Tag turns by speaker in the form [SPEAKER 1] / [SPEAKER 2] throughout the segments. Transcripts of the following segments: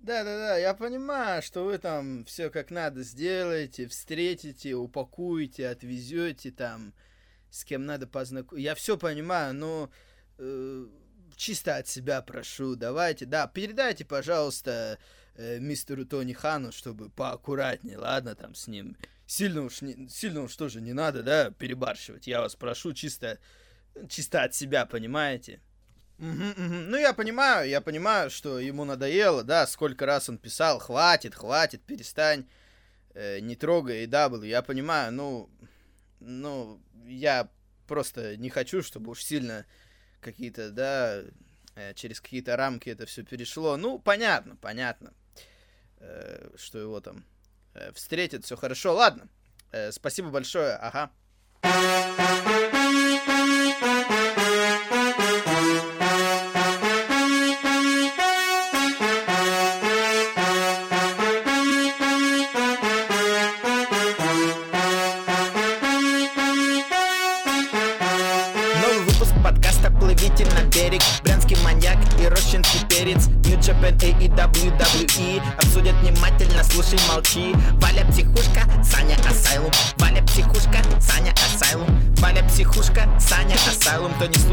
[SPEAKER 1] Да-да-да, я понимаю, что вы там все как надо сделаете, встретите, упакуете, отвезете там, с кем надо познакомиться. Я все понимаю, но э, чисто от себя прошу, давайте, да, передайте, пожалуйста, э, мистеру Тони Хану, чтобы поаккуратнее, ладно, там с ним. Сильно уж, не, сильно уж тоже не надо, да, перебарщивать. Я вас прошу чисто, чисто от себя, понимаете? Ну, я понимаю, я понимаю, что ему надоело, да, сколько раз он писал, хватит, хватит, перестань, э, не трогай AW, я понимаю, ну, ну, я просто не хочу, чтобы уж сильно какие-то, да, э, через какие-то рамки это все перешло. Ну, понятно, понятно, э, что его там э, встретят, все хорошо. Ладно, э, спасибо большое, ага.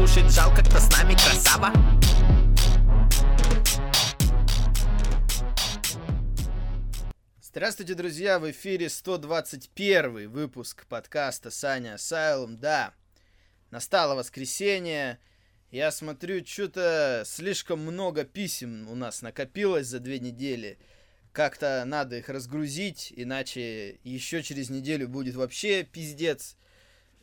[SPEAKER 2] Слушает, жалко, кто с нами красава
[SPEAKER 1] Здравствуйте, друзья! В эфире 121 выпуск подкаста Саня Асайлум. Да, настало воскресенье. Я смотрю, что-то слишком много писем у нас накопилось за две недели. Как-то надо их разгрузить, иначе еще через неделю будет вообще пиздец.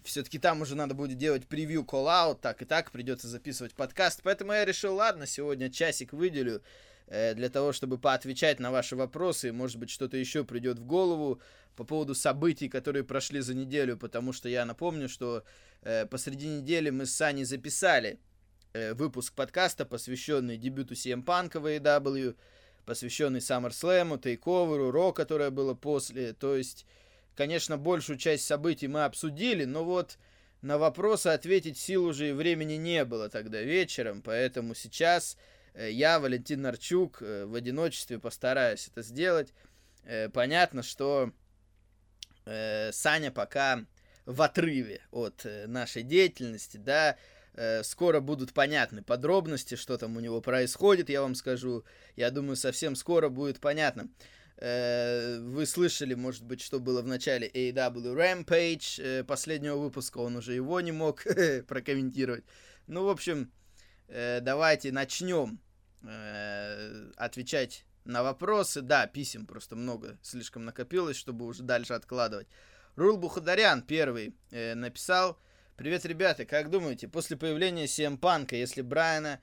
[SPEAKER 1] Все-таки там уже надо будет делать превью call-out, так и так придется записывать подкаст. Поэтому я решил, ладно, сегодня часик выделю э, для того, чтобы поотвечать на ваши вопросы. Может быть, что-то еще придет в голову по поводу событий, которые прошли за неделю, потому что я напомню, что э, посреди недели мы с Саней записали э, выпуск подкаста, посвященный дебюту CM Punk в AEW, посвященный SummerSlam, Тейковеру, Ро, которое было после. То есть, конечно, большую часть событий мы обсудили, но вот на вопросы ответить сил уже и времени не было тогда вечером, поэтому сейчас э, я, Валентин Нарчук, э, в одиночестве постараюсь это сделать. Э, понятно, что Саня пока в отрыве от нашей деятельности, да, скоро будут понятны подробности, что там у него происходит, я вам скажу, я думаю, совсем скоро будет понятно. Э, вы слышали, может быть, что было в начале AW Rampage э, последнего выпуска, он уже его не мог прокомментировать. Ну, в общем, э, давайте начнем отвечать на вопросы. Да, писем просто много слишком накопилось, чтобы уже дальше откладывать. Рул Бухадарян первый написал. Привет, ребята, как думаете, после появления CM Панка, если Брайана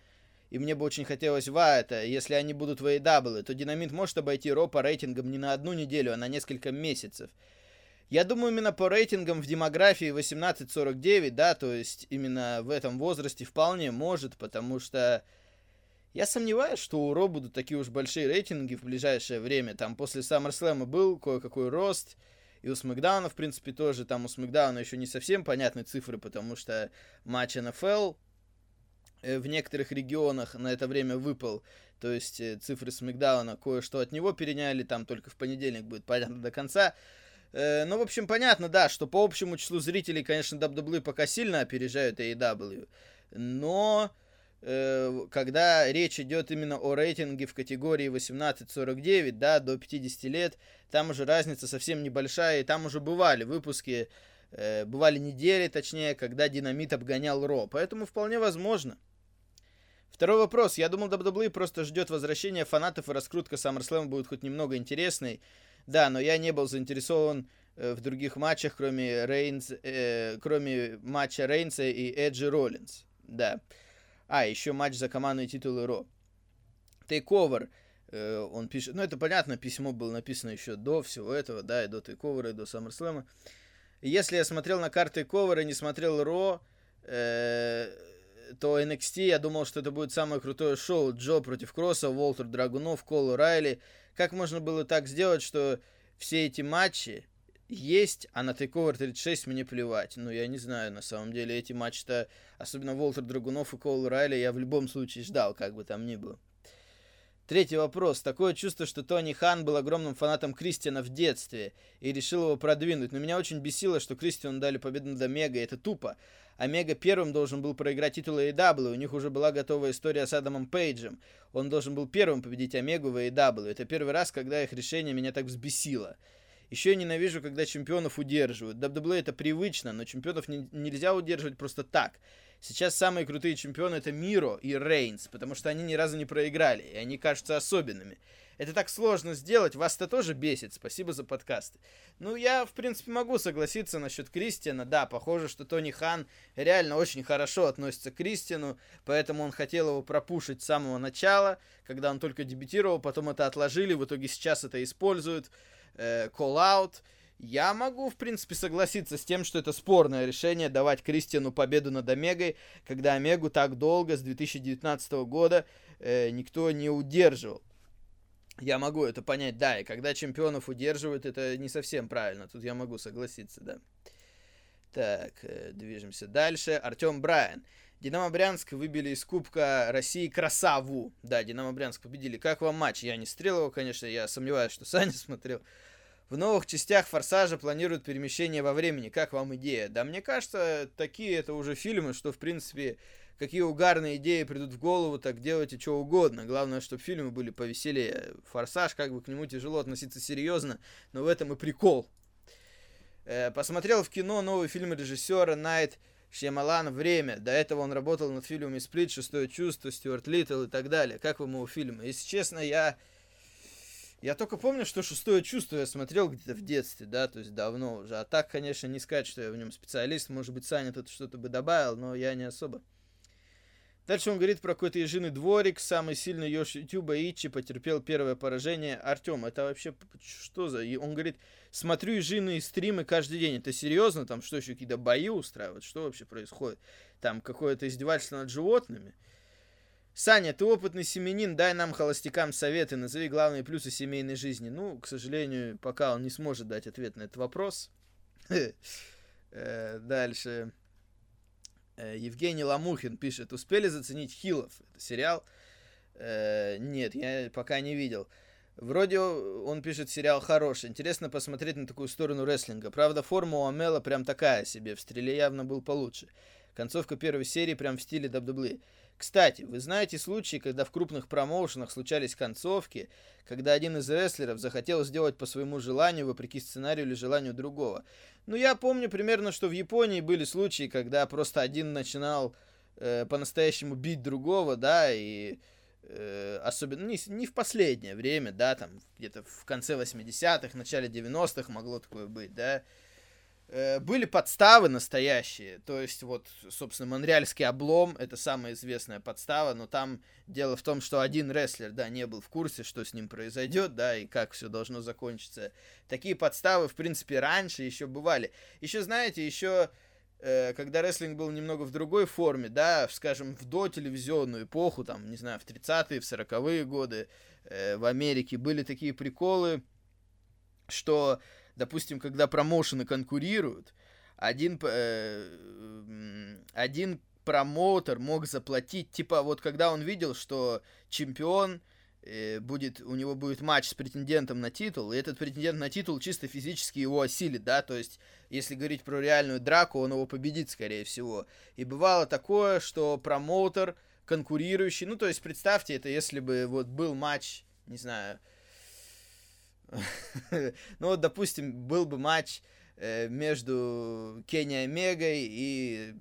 [SPEAKER 1] и мне бы очень хотелось Вайта, если они будут в AEW, то Динамит может обойти Ро по рейтингам не на одну неделю, а на несколько месяцев. Я думаю, именно по рейтингам в демографии 18-49, да, то есть именно в этом возрасте вполне может, потому что я сомневаюсь, что у Ро будут такие уж большие рейтинги в ближайшее время. Там после SummerSlam был кое-какой рост, и у Смакдауна, в принципе, тоже. Там у Смакдауна еще не совсем понятны цифры, потому что матч НФЛ в некоторых регионах на это время выпал. То есть э, цифры Смакдауна кое-что от него переняли, там только в понедельник будет понятно до конца. Э, ну, в общем, понятно, да, что по общему числу зрителей, конечно, WWE пока сильно опережают AEW. Но э, когда речь идет именно о рейтинге в категории 18-49, да, до 50 лет, там уже разница совсем небольшая, и там уже бывали выпуски, э, бывали недели, точнее, когда Динамит обгонял Ро, поэтому вполне возможно. Второй вопрос. Я думал, WWE просто ждет возвращения фанатов, и раскрутка SummerSlam будет хоть немного интересной. Да, но я не был заинтересован э, в других матчах, кроме, Рейнс, э, кроме матча Рейнса и Эджи Роллинс. Да. А, еще матч за командные титулы Ро. Тейковер. Э, он пишет, ну это понятно, письмо было написано еще до всего этого, да, и до Тейковера, и до SummerSlam. Если я смотрел на карты Ковера и не смотрел Ро, э, то NXT, я думал, что это будет самое крутое шоу. Джо против Кросса, Волтер Драгунов, Кол Райли. Как можно было так сделать, что все эти матчи есть, а на Takeover 36 мне плевать. Ну, я не знаю, на самом деле, эти матчи-то, особенно Волтер Драгунов и Кол Райли, я в любом случае ждал, как бы там ни было. Третий вопрос. Такое чувство, что Тони Хан был огромным фанатом Кристиана в детстве и решил его продвинуть. Но меня очень бесило, что Кристиану дали победу над Омега, это тупо. Омега первым должен был проиграть титул AEW, у них уже была готовая история с Адамом Пейджем. Он должен был первым победить Омегу в AEW. Это первый раз, когда их решение меня так взбесило. Еще я ненавижу, когда чемпионов удерживают. WWE это привычно, но чемпионов не, нельзя удерживать просто так. Сейчас самые крутые чемпионы это Миро и Рейнс, потому что они ни разу не проиграли, и они кажутся особенными. Это так сложно сделать, вас это тоже бесит. Спасибо за подкасты. Ну, я, в принципе, могу согласиться насчет Кристиана. Да, похоже, что Тони Хан реально очень хорошо относится к Кристиану, поэтому он хотел его пропушить с самого начала, когда он только дебютировал, потом это отложили, в итоге сейчас это используют. Э, call-out. Я могу, в принципе, согласиться с тем, что это спорное решение давать Кристиану победу над Омегой, когда Омегу так долго, с 2019 года, э, никто не удерживал. Я могу это понять, да, и когда чемпионов удерживают, это не совсем правильно. Тут я могу согласиться, да. Так, э, движемся дальше. Артем Брайан. Динамо Брянск выбили из Кубка России Красаву. Да, Динамо Брянск победили. Как вам матч? Я не стрел его, конечно, я сомневаюсь, что Саня смотрел. В новых частях Форсажа планируют перемещение во времени. Как вам идея? Да мне кажется, такие это уже фильмы, что в принципе какие угарные идеи придут в голову, так делайте что угодно. Главное, чтобы фильмы были повеселее. Форсаж, как бы к нему тяжело относиться серьезно, но в этом и прикол. Э, посмотрел в кино новый фильм режиссера Найт Шьямалан «Время». До этого он работал над фильмами «Сплит», «Шестое чувство», «Стюарт Литтл» и так далее. Как вам его фильмы? Если честно, я я только помню, что шестое чувство я смотрел где-то в детстве, да, то есть давно уже. А так, конечно, не сказать, что я в нем специалист. Может быть, Саня тут что-то бы добавил, но я не особо. Дальше он говорит про какой-то ежиный дворик, самый сильный Йош Ютуба Ичи потерпел первое поражение. Артем, это вообще что за... И он говорит, смотрю ежиные стримы каждый день. Это серьезно? Там что еще, какие-то бои устраивают? Что вообще происходит? Там какое-то издевательство над животными? Саня, ты опытный семенин, дай нам, холостякам, советы, назови главные плюсы семейной жизни. Ну, к сожалению, пока он не сможет дать ответ на этот вопрос. Э, дальше. Э, Евгений Ламухин пишет, успели заценить Хилов? Это сериал? Э, нет, я пока не видел. Вроде он пишет сериал хороший. Интересно посмотреть на такую сторону рестлинга. Правда, форма у Амела прям такая себе. В стреле явно был получше. Концовка первой серии прям в стиле WWE. Кстати, вы знаете случаи, когда в крупных промоушенах случались концовки, когда один из рестлеров захотел сделать по своему желанию, вопреки сценарию или желанию другого. Ну, я помню примерно, что в Японии были случаи, когда просто один начинал э, по-настоящему бить другого, да, и э, особенно не, не в последнее время, да, там где-то в конце 80-х, начале 90-х могло такое быть, да, Э, были подставы настоящие. То есть, вот, собственно, Монреальский облом это самая известная подстава, но там дело в том, что один рестлер, да, не был в курсе, что с ним произойдет, да, и как все должно закончиться. Такие подставы, в принципе, раньше еще бывали. Еще, знаете, еще э, когда рестлинг был немного в другой форме, да, скажем, в до телевизионную эпоху, там, не знаю, в 30-е, в 40-е годы э, в Америке были такие приколы, что допустим, когда промоушены конкурируют, один, э, один промоутер мог заплатить, типа, вот когда он видел, что чемпион э, будет, у него будет матч с претендентом на титул, и этот претендент на титул чисто физически его осилит, да, то есть, если говорить про реальную драку, он его победит, скорее всего. И бывало такое, что промоутер конкурирующий, ну, то есть, представьте, это если бы вот был матч, не знаю, ну вот, допустим, был бы матч э, между Кенни Омегой и,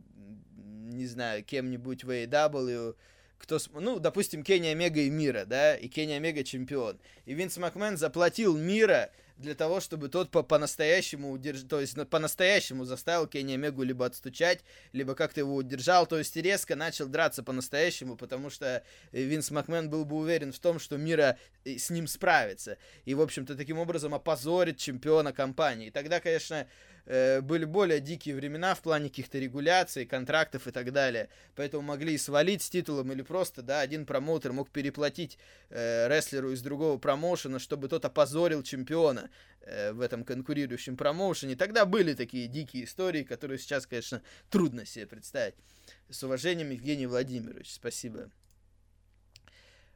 [SPEAKER 1] не знаю, кем-нибудь в AEW, кто, ну, допустим, Кенни Омега и Мира, да, и Кенни Омега чемпион. И Винс Макмен заплатил Мира для того, чтобы тот по- по-настоящему удерж... то есть по-настоящему заставил Кенни Омегу либо отстучать, либо как-то его удержал, то есть резко начал драться по-настоящему, потому что Винс Макмен был бы уверен в том, что Мира э, с ним справится. И, в общем-то, таким образом опозорит чемпиона компании. И тогда, конечно, э, были более дикие времена в плане каких-то регуляций, контрактов и так далее. Поэтому могли свалить с титулом или просто, да, один промоутер мог переплатить э, рестлеру из другого промоушена, чтобы тот опозорил чемпиона э, в этом конкурирующем промоушене. Тогда были такие дикие истории, которые сейчас, конечно, трудно себе представить. С уважением, Евгений Владимирович. Спасибо.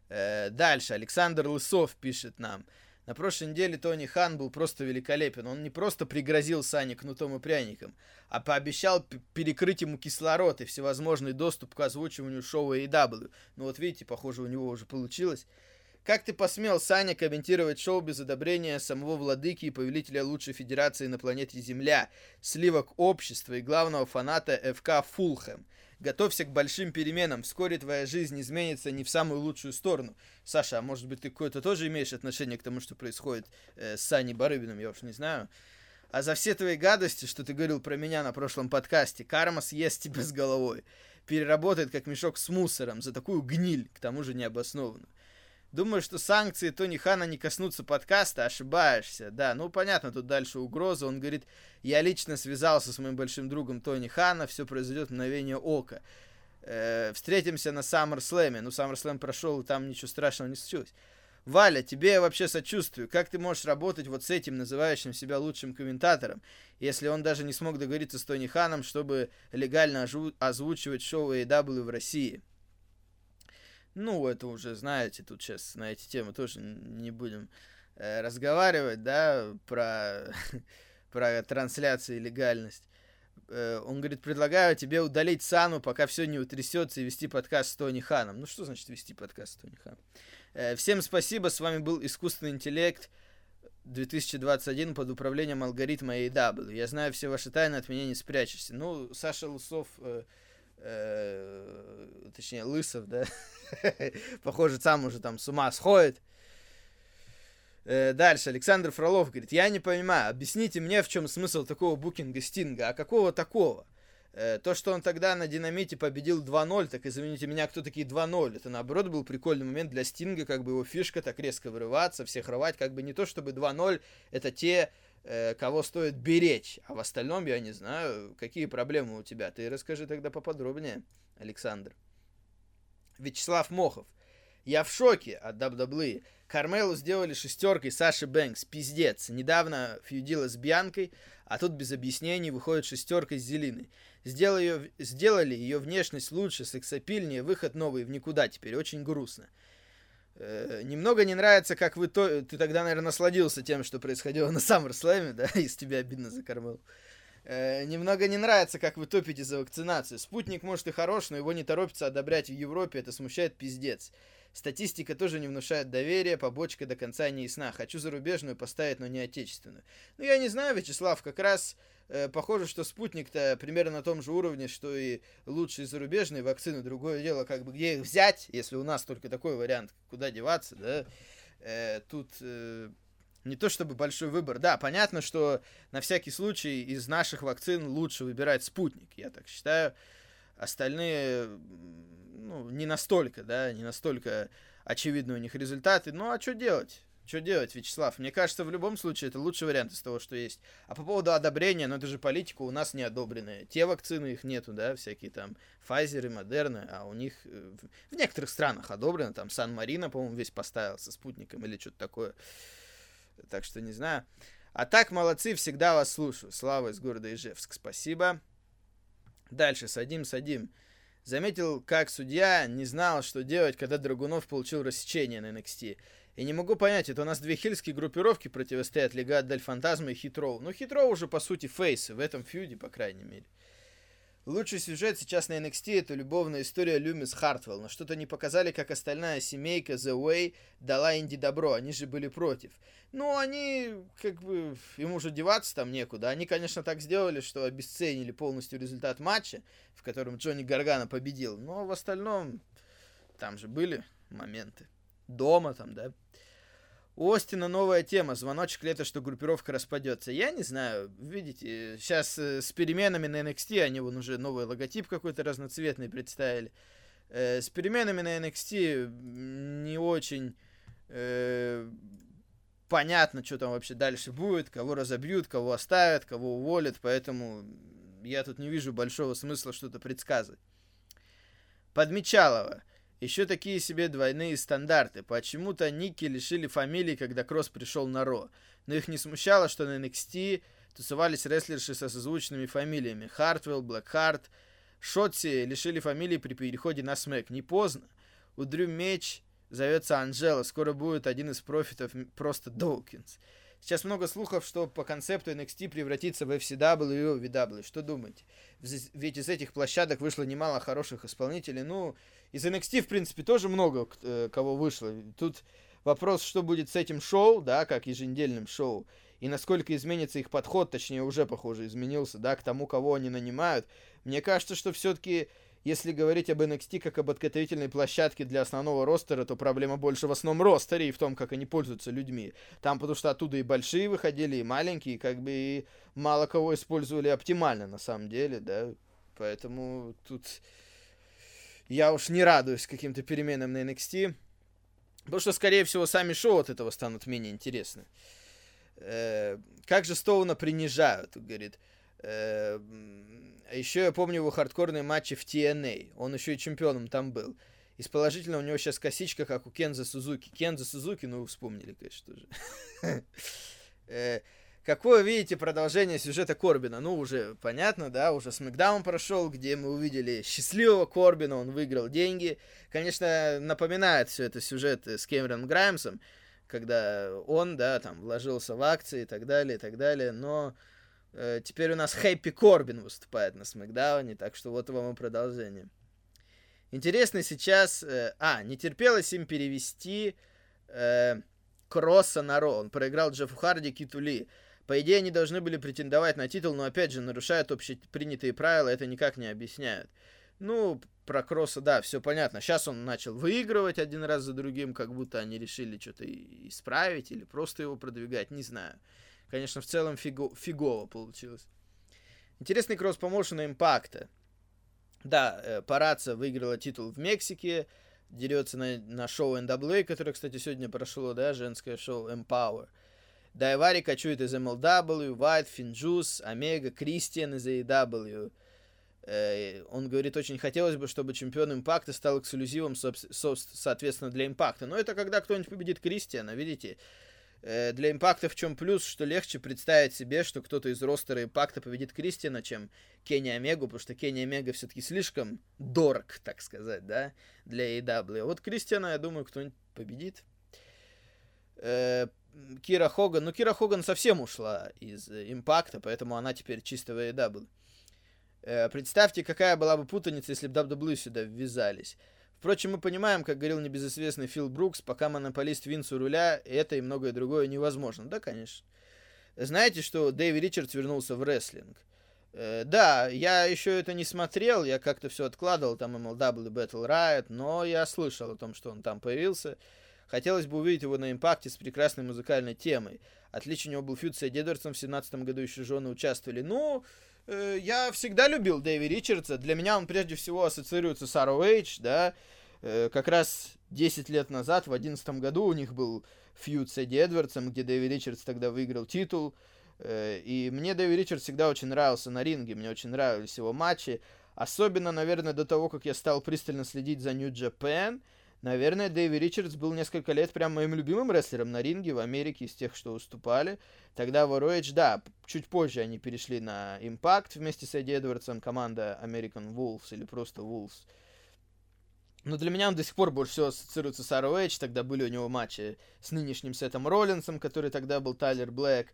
[SPEAKER 1] Э, дальше. Александр Лысов пишет нам. На прошлой неделе Тони Хан был просто великолепен. Он не просто пригрозил Сане кнутом и пряником, а пообещал перекрыть ему кислород и всевозможный доступ к озвучиванию шоу AEW. Ну вот видите, похоже, у него уже получилось. Как ты посмел, Саня, комментировать шоу без одобрения самого владыки и повелителя лучшей федерации на планете Земля, сливок общества и главного фаната ФК Фулхэм? Готовься к большим переменам. Вскоре твоя жизнь изменится не в самую лучшую сторону. Саша, а может быть ты какое-то тоже имеешь отношение к тому, что происходит э, с Саней Барыбиным, я уж не знаю. А за все твои гадости, что ты говорил про меня на прошлом подкасте, карма съест тебя с головой. Переработает как мешок с мусором за такую гниль, к тому же необоснованную. Думаю, что санкции Тони Хана не коснутся подкаста, ошибаешься. Да, ну понятно, тут дальше угроза. Он говорит, я лично связался с моим большим другом Тони Хана, все произойдет в мгновение ока. Э, встретимся на SummerSlam. Ну, SummerSlam прошел, там ничего страшного не случилось. Валя, тебе я вообще сочувствую. Как ты можешь работать вот с этим, называющим себя лучшим комментатором, если он даже не смог договориться с Тони Ханом, чтобы легально озвучивать шоу AEW в России? Ну, это уже, знаете, тут сейчас на эти темы тоже не будем э, разговаривать, да, про, про трансляцию и легальность. Э, он говорит, предлагаю тебе удалить Сану, пока все не утрясется, и вести подкаст с Тони Ханом. Ну, что значит вести подкаст с Тони Ханом? Э, всем спасибо, с вами был Искусственный интеллект 2021 под управлением алгоритма AW. Я знаю все ваши тайны, от меня не спрячешься. Ну, Саша Лусов... Э, э, точнее, Лысов, да, похоже, сам уже там с ума сходит. Э, дальше, Александр Фролов говорит, я не понимаю, объясните мне, в чем смысл такого букинга Стинга, а какого такого? Э, то, что он тогда на Динамите победил 2-0, так извините меня, кто такие 2-0? Это, наоборот, был прикольный момент для Стинга, как бы его фишка так резко вырываться, всех рвать, как бы не то, чтобы 2-0, это те кого стоит беречь. А в остальном я не знаю, какие проблемы у тебя. Ты расскажи тогда поподробнее, Александр. Вячеслав Мохов. Я в шоке от WWE. Кармелу сделали шестеркой Саши Бэнкс. Пиздец. Недавно фьюдила с Бьянкой, а тут без объяснений выходит шестеркой с Зелиной. Сделали ее, сделали ее внешность лучше, сексапильнее, выход новый в никуда теперь. Очень грустно. Э, немного не нравится, как вы то... Ты тогда, наверное, насладился тем, что происходило на SummerSlam, да, из тебя обидно закормил. Э, немного не нравится, как вы топите за вакцинацию. Спутник, может, и хорош, но его не торопится одобрять в Европе, это смущает пиздец. Статистика тоже не внушает доверия, побочка до конца не ясна. Хочу зарубежную поставить, но не отечественную. Ну, я не знаю, Вячеслав, как раз э, похоже, что спутник-то примерно на том же уровне, что и лучшие зарубежные вакцины. Другое дело, как бы где их взять, если у нас только такой вариант, куда деваться, да. Э, тут э, не то чтобы большой выбор. Да, понятно, что на всякий случай из наших вакцин лучше выбирать спутник, я так считаю. Остальные ну, не настолько, да, не настолько очевидны у них результаты. Ну, а что делать? Что делать, Вячеслав? Мне кажется, в любом случае это лучший вариант из того, что есть. А по поводу одобрения, ну это же политика у нас не одобренная. Те вакцины их нету, да, всякие там Pfizer и Moderna, а у них э, в некоторых странах одобрено. Там Сан-Марино, по-моему, весь поставил со спутником или что-то такое. Так что не знаю. А так, молодцы, всегда вас слушаю. Слава из города Ижевск, спасибо. Дальше, садим, садим. Заметил, как судья не знал, что делать, когда Драгунов получил рассечение на NXT. И не могу понять, это у нас две хильские группировки противостоят Легат Дель Фантазма и Хитроу. Ну, Хитроу уже, по сути, фейсы, в этом фьюде, по крайней мере. Лучший сюжет сейчас на NXT это любовная история Люмис Хартвелл, но что-то не показали, как остальная семейка The Way дала Инди добро, они же были против. Ну, они, как бы, им уже деваться там некуда. Они, конечно, так сделали, что обесценили полностью результат матча, в котором Джонни Гаргана победил, но в остальном там же были моменты. Дома там, да, у Остина новая тема. Звоночек лето, что группировка распадется. Я не знаю. Видите, сейчас э, с переменами на NXT они вон уже новый логотип какой-то разноцветный представили. Э, с переменами на NXT не очень э, понятно, что там вообще дальше будет, кого разобьют, кого оставят, кого уволят, поэтому я тут не вижу большого смысла что-то предсказывать. Подмечалова. Еще такие себе двойные стандарты. Почему-то Ники лишили фамилии, когда Кросс пришел на Ро. Но их не смущало, что на NXT тусовались рестлерши со созвучными фамилиями. Хартвелл, Блэкхарт. Шотси лишили фамилии при переходе на Smack. Не поздно. У Дрю меч зовется Анжела. Скоро будет один из профитов просто Доукинс. Сейчас много слухов, что по концепту NXT превратится в FCW и OVW. Что думаете? Ведь из этих площадок вышло немало хороших исполнителей. Ну, из NXT, в принципе, тоже много э, кого вышло. Тут вопрос, что будет с этим шоу, да, как еженедельным шоу, и насколько изменится их подход, точнее, уже, похоже, изменился, да, к тому, кого они нанимают. Мне кажется, что все-таки если говорить об NXT как об подготовительной площадке для основного ростера, то проблема больше в основном ростере и в том, как они пользуются людьми. Там потому что оттуда и большие выходили, и маленькие, как бы и мало кого использовали оптимально на самом деле, да. Поэтому тут я уж не радуюсь каким-то переменам на NXT. Потому что, скорее всего, сами шоу от этого станут менее интересны. Э, как же Стоуна принижают, говорит. Э, а еще я помню его хардкорные матчи в TNA. Он еще и чемпионом там был. Из у него сейчас косичка, как у Кенза Сузуки. Кенза Сузуки, ну, вспомнили, конечно же. Какое видите продолжение сюжета Корбина? Ну, уже понятно, да, уже Смакдаун прошел, где мы увидели счастливого Корбина, он выиграл деньги. Конечно, напоминает все это сюжет с Кэмерон Граймсом, когда он, да, там, вложился в акции и так далее, и так далее, но Э, теперь у нас Хэппи Корбин выступает на Смакдауне, так что вот вам и продолжение. Интересно сейчас... Э, а, не терпелось им перевести э, Кросса на Ро. Он проиграл Джеффу Харди, Киту Ли. По идее, они должны были претендовать на титул, но, опять же, нарушают общепринятые правила, это никак не объясняют. Ну, про Кросса, да, все понятно. Сейчас он начал выигрывать один раз за другим, как будто они решили что-то исправить или просто его продвигать, не знаю. Конечно, в целом фиго, фигово получилось. Интересный кросс-промоушен импакта. Да, э, Параца выиграла титул в Мексике, дерется на, на шоу NWA, которое, кстати, сегодня прошло, да, женское шоу Empower. Дайвари кочует из MLW, White, FinJuice, Омега, Кристиан из AEW. Э, он говорит, очень хотелось бы, чтобы чемпион Импакта стал эксклюзивом, со, со, соответственно, для Импакта. Но это когда кто-нибудь победит Кристиана, видите? Э, для импакта в чем плюс, что легче представить себе, что кто-то из ростера импакта победит Кристиана, чем Кенни Омегу, потому что Кенни Омега все-таки слишком дорог, так сказать, да, для AEW. Вот Кристиана, я думаю, кто-нибудь победит. Э, Кира Хоган, ну Кира Хоган совсем ушла из импакта, поэтому она теперь чисто в AEW. Э, представьте, какая была бы путаница, если бы WWE сюда ввязались. Впрочем, мы понимаем, как говорил небезызвестный Фил Брукс, пока монополист Винс у руля, это и многое другое невозможно. Да, конечно. Знаете, что Дэйви Ричардс вернулся в рестлинг? Э, да, я еще это не смотрел, я как-то все откладывал, там MLW Battle Riot, но я слышал о том, что он там появился. Хотелось бы увидеть его на импакте с прекрасной музыкальной темой. Отлично у него был фьюд с Эдвардсом, в 17 году еще жены участвовали. Ну, э, я всегда любил Дэви Ричардса. Для меня он прежде всего ассоциируется с ROH, да. Э, как раз 10 лет назад, в 2011 году, у них был фьюд с Эдди Эдвардсом, где Дэви Ричардс тогда выиграл титул. Э, и мне Дэви Ричардс всегда очень нравился на ринге, мне очень нравились его матчи. Особенно, наверное, до того, как я стал пристально следить за New Japan. Наверное, Дэви Ричардс был несколько лет прям моим любимым рестлером на ринге в Америке из тех, что уступали. Тогда в ROH, да, чуть позже они перешли на Impact вместе с Эдди Эдвардсом, команда American Wolves или просто Wolves. Но для меня он до сих пор больше всего ассоциируется с ROH. Тогда были у него матчи с нынешним Сетом Роллинсом, который тогда был Тайлер Блэк,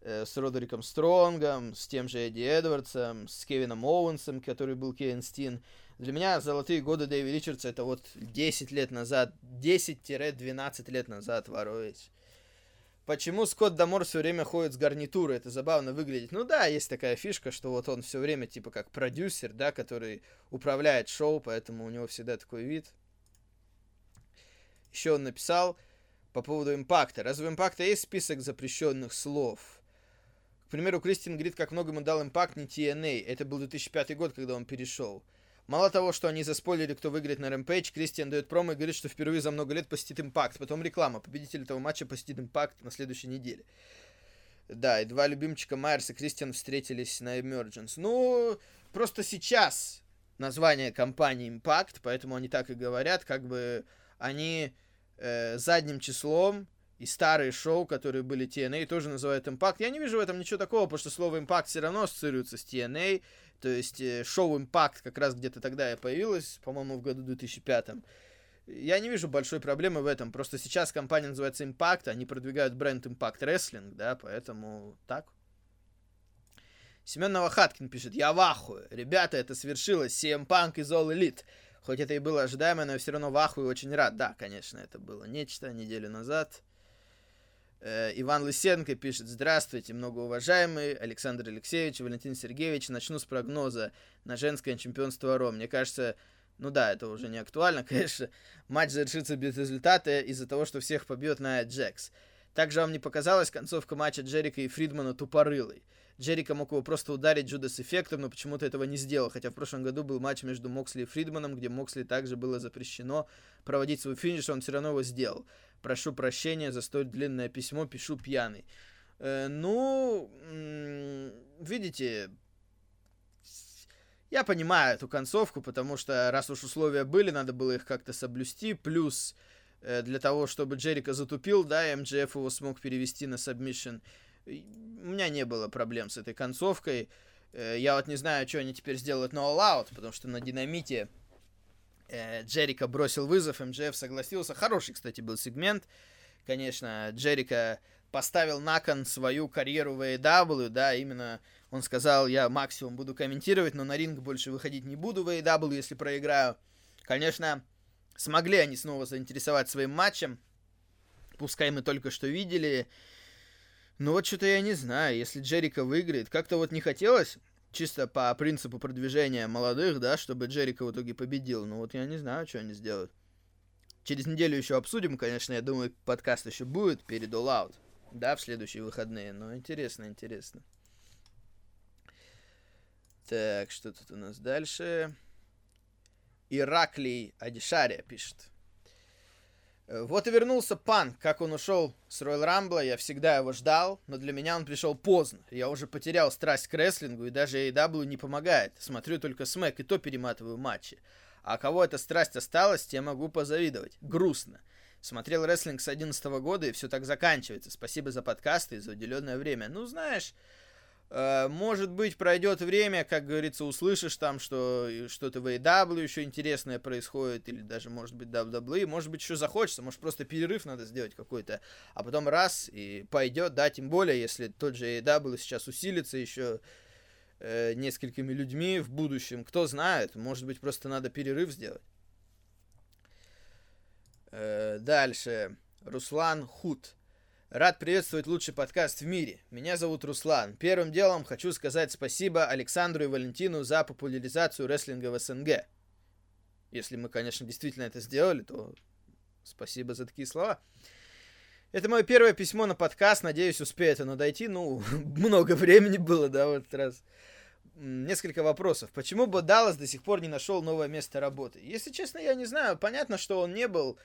[SPEAKER 1] э, с Родериком Стронгом, с тем же Эдди Эдвардсом, с Кевином Оуэнсом, который был Кевин Стин. Для меня золотые годы Дэви Ричардса это вот 10 лет назад, 10-12 лет назад в ROH. Почему Скотт Дамор все время ходит с гарнитурой? Это забавно выглядит. Ну да, есть такая фишка, что вот он все время типа как продюсер, да, который управляет шоу, поэтому у него всегда такой вид. Еще он написал по поводу импакта. Разве у импакта есть список запрещенных слов? К примеру, Кристин говорит, как много ему дал импакт не TNA. Это был 2005 год, когда он перешел. Мало того, что они заспойлили, кто выиграет на Rampage, Кристиан дает промо и говорит, что впервые за много лет посетит Импакт. Потом реклама. Победитель этого матча посетит Импакт на следующей неделе. Да, и два любимчика Майерс и Кристиан встретились на Emergence. Ну, просто сейчас название компании Impact, поэтому они так и говорят, как бы они э, задним числом и старые шоу, которые были TNA, тоже называют Impact. Я не вижу в этом ничего такого, потому что слово Impact все равно ассоциируется с TNA. То есть э, шоу Impact как раз где-то тогда и появилось, по-моему, в году 2005. я не вижу большой проблемы в этом. Просто сейчас компания называется Impact, они продвигают бренд Impact Wrestling, да, поэтому так. Семен Новохаткин пишет, я в ахуе. Ребята, это свершилось. CM Punk из All Elite. Хоть это и было ожидаемо, но я все равно в ахуе очень рад. Да, конечно, это было нечто неделю назад. Э, Иван Лысенко пишет, здравствуйте, многоуважаемый Александр Алексеевич, Валентин Сергеевич. Начну с прогноза на женское чемпионство РО. Мне кажется, ну да, это уже не актуально, конечно. Матч завершится без результата из-за того, что всех побьет на Джекс. Также вам не показалась концовка матча Джерика и Фридмана тупорылой. Джерика мог его просто ударить Джудас эффектом, но почему-то этого не сделал. Хотя в прошлом году был матч между Моксли и Фридманом, где Моксли также было запрещено проводить свой финиш, он все равно его сделал. Прошу прощения за столь длинное письмо, пишу пьяный. Э, ну, видите, я понимаю эту концовку, потому что раз уж условия были, надо было их как-то соблюсти. Плюс э, для того, чтобы Джерико затапил, да, MJF его смог перевести на сабмишн. У меня не было проблем с этой концовкой. Э, я вот не знаю, что они теперь сделают на All Out, потому что на Динамите э, Джерико бросил вызов, MJF согласился. Хороший, кстати, был сегмент. Конечно, Джерико поставил на кон свою карьеру в AEW, да, именно он сказал, я максимум буду комментировать, но на ринг больше выходить не буду в AEW, если проиграю. Конечно, смогли они снова заинтересовать своим матчем, пускай мы только что видели, но вот что-то я не знаю, если Джерика выиграет, как-то вот не хотелось, чисто по принципу продвижения молодых, да, чтобы Джерика в итоге победил, но вот я не знаю, что они сделают. Через неделю еще обсудим, конечно, я думаю, подкаст еще будет перед All Out да, в следующие выходные. Но интересно, интересно. Так, что тут у нас дальше? Ираклий Адишария пишет. «Э, вот и вернулся Пан. Как он ушел с Ройл Рамбла, я всегда его ждал, но для меня он пришел поздно. Я уже потерял страсть к рестлингу, и даже AEW не помогает. Смотрю только смэк, и то перематываю матчи. А кого эта страсть осталась, тем могу позавидовать. Грустно. Смотрел рестлинг с 11 года, и все так заканчивается. Спасибо за подкасты и за уделенное время. Ну, знаешь, может быть, пройдет время, как говорится, услышишь там, что что-то в AW еще интересное происходит, или даже, может быть, WWE, может быть, еще захочется, может, просто перерыв надо сделать какой-то, а потом раз, и пойдет, да, тем более, если тот же AW сейчас усилится еще э, несколькими людьми в будущем, кто знает, может быть, просто надо перерыв сделать. Э, дальше. Руслан Худ. Рад приветствовать лучший подкаст в мире. Меня зовут Руслан. Первым делом хочу сказать спасибо Александру и Валентину за популяризацию рестлинга в СНГ. Если мы, конечно, действительно это сделали, то спасибо за такие слова. Это мое первое письмо на подкаст. Надеюсь, успеет оно дойти. Ну, много времени было, да, в этот раз. Несколько вопросов. Почему бы Даллас до сих пор не нашел новое место работы? Если честно, я не знаю. Понятно, что он не был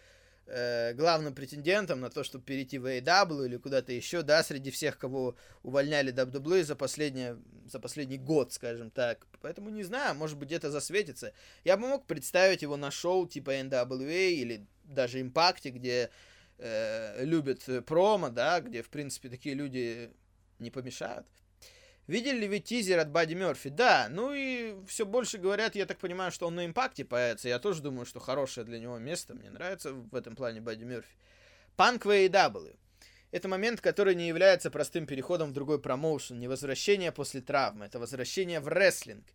[SPEAKER 1] э, главным претендентом на то, чтобы перейти в AEW или куда-то еще, да, среди всех, кого увольняли WWE за, последнее, за последний год, скажем так. Поэтому не знаю, может быть, где-то засветится. Я бы мог представить его на шоу типа NWA или даже Impact, где э, любят промо, да, где, в принципе, такие люди не помешают. Видели ли вы тизер от Бадди Мерфи? Да, ну и все больше говорят, я так понимаю, что он на импакте появится. Я тоже думаю, что хорошее для него место. Мне нравится в этом плане Бадди Мерфи. Панк AEW. Это момент, который не является простым переходом в другой промоушен, не возвращение после травмы, это возвращение в рестлинг.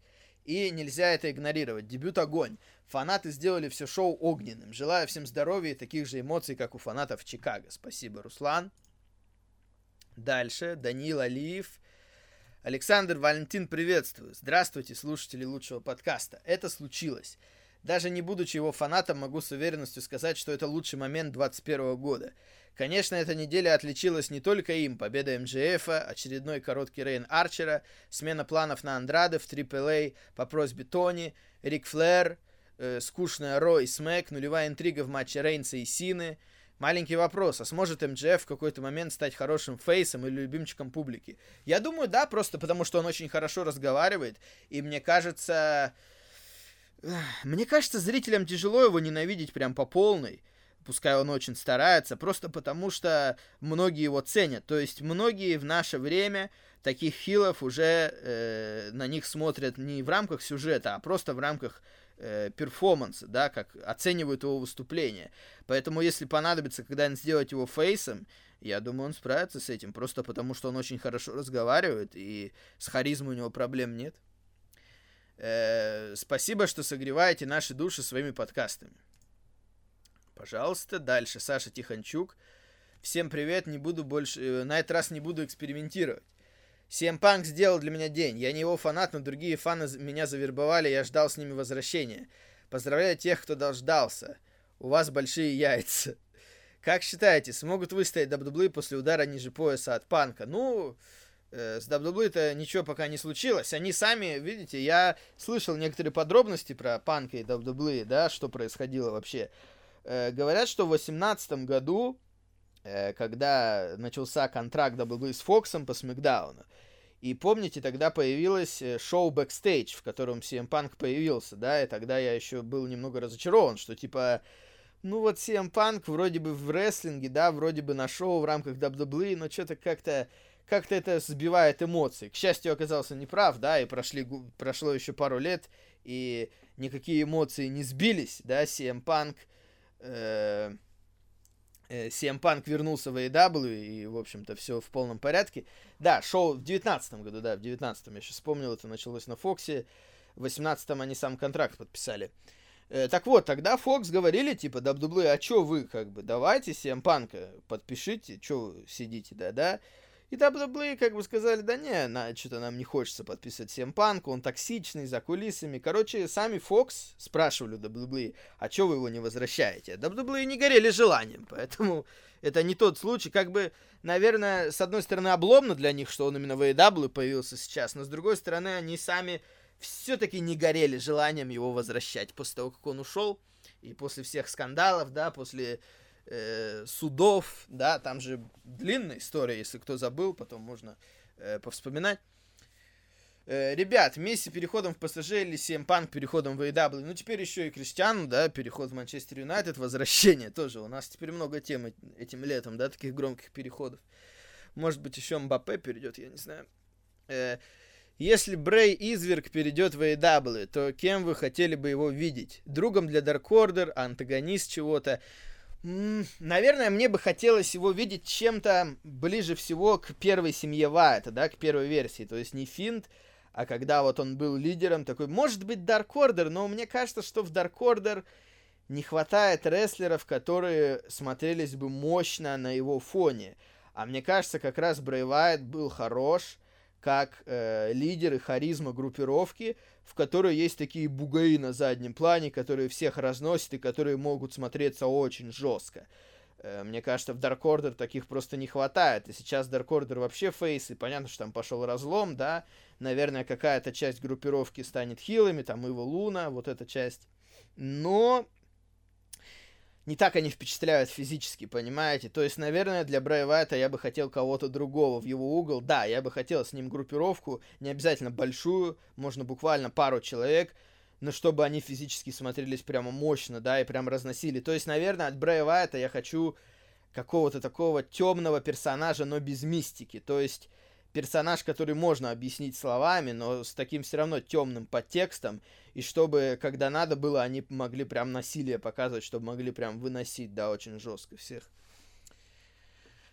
[SPEAKER 1] И нельзя это игнорировать. Дебют огонь. Фанаты сделали все шоу огненным. Желаю всем здоровья и таких же эмоций, как у фанатов Чикаго. Спасибо, Руслан. Дальше. Данил Алиев. Александр Валентин, приветствую. Здравствуйте, слушатели лучшего подкаста. Это случилось. Даже не будучи его фанатом, могу с уверенностью сказать, что это лучший момент 2021 года. Конечно, эта неделя отличилась не только им. Победа МЖФ, очередной короткий рейн Арчера, смена планов на Андрады в AAA по просьбе Тони, Рик Флэр, э, скучная Ро и Смэк, нулевая интрига в матче Рейнса и Сины – Маленький вопрос, а сможет МДФ в какой-то момент стать хорошим фейсом или любимчиком публики? Я думаю, да, просто потому что он очень хорошо разговаривает, и мне кажется... Мне кажется, зрителям тяжело его ненавидеть прям по полной, пускай он очень старается, просто потому что многие его ценят. То есть многие в наше время таких хилов уже э, на них смотрят не в рамках сюжета, а просто в рамках э, перформанса, да, как оценивают его выступление. Поэтому, если понадобится когда-нибудь сделать его фейсом, я думаю, он справится с этим, просто потому что он очень хорошо разговаривает, и с харизмой у него проблем нет. Э, спасибо, что согреваете наши души своими подкастами. Пожалуйста, дальше. Саша Тихончук. Всем привет, не буду больше... Э, на этот раз не буду экспериментировать. CM Punk сделал для меня день. Я не его фанат, но другие фаны меня завербовали, я ждал с ними возвращения. Поздравляю тех, кто дождался. У вас большие яйца. Как считаете, смогут выстоять WWE после удара ниже пояса от Панка? Ну, э, с WWE-то ничего пока не случилось. Они сами, видите, я слышал некоторые подробности про Панка и WWE, да, что происходило вообще. Э, говорят, что в 2018 году, когда начался контракт WWE с Фоксом по Смакдауну, и помните, тогда появилось э, шоу Backstage, в котором CM Punk появился, да, и тогда я еще был немного разочарован, что типа ну вот CM Punk вроде бы в рестлинге, да, вроде бы на шоу в рамках WWE, но что-то как-то как-то это сбивает эмоции. К счастью, оказался неправ, да, и прошли, прошло еще пару лет, и никакие эмоции не сбились, да, CM Punk, э, э, CM Punk вернулся в AEW, и, в общем-то, все в полном порядке. Да, шоу в девятнадцатом году, да, в девятнадцатом, я сейчас вспомнил, это началось на Фоксе, в восемнадцатом они сам контракт подписали. Э, так вот, тогда Фокс говорили, типа, WWE, а чё вы, как бы, давайте CM Панка подпишите, чё сидите, да-да. И WWE как бы сказали, да не, на, что-то нам не хочется подписывать CM Панка, он токсичный, за кулисами. Короче, сами Фокс спрашивали WWE, а чё вы его не возвращаете? WWE не горели желанием, поэтому это не тот случай. Как бы, наверное, с одной стороны, обломно для них, что он именно в AEW появился сейчас, но с другой стороны, они сами все-таки не горели желанием его возвращать после того, как он ушел. И после всех скандалов, да, после э, судов, да, там же длинная история, если кто забыл, потом можно э, повспоминать. Э, ребят, Месси переходом в ПСЖ или CM Панк переходом в AEW. Ну, теперь еще и Криштиану, да, переход в Манчестер Юнайтед, возвращение тоже. У нас теперь много тем этим летом, да, таких громких переходов. Может быть, еще Мбаппе перейдет, я не знаю. Э, если Брей Изверг перейдет в AEW, то кем вы хотели бы его видеть? Другом для Dark Order, антагонист чего-то? Наверное, мне бы хотелось его видеть чем-то ближе всего к первой семье Вайта, да, к первой версии. То есть не Финт, а когда вот он был лидером, такой, может быть, Dark Order, но мне кажется, что в Dark Order не хватает рестлеров, которые смотрелись бы мощно на его фоне. А мне кажется, как раз Брей Вайт был хорош, как э, лидер и харизма группировки, в которой есть такие бугаи на заднем плане, которые всех разносят и которые могут смотреться очень жестко. Э, мне кажется, в Dark Order таких просто не хватает. И сейчас Dark Order вообще фейс, и понятно, что там пошел разлом, да. Наверное, какая-то часть группировки станет хилами, там Ива Луна, вот эта часть. Но не так они впечатляют физически, понимаете? То есть, наверное, для Брэй Вайта я бы хотел кого-то другого в его угол. Да, я бы хотел с ним группировку, не обязательно большую, можно буквально пару человек, но чтобы они физически смотрелись прямо мощно, да, и прям разносили. То есть, наверное, от Брэй Вайта я хочу какого-то такого темного персонажа, но без мистики. То есть, персонаж, который можно объяснить словами, но с таким все равно темным подтекстом, и чтобы, когда надо было, они могли прям насилие показывать, чтобы могли прям выносить, да, очень жестко всех.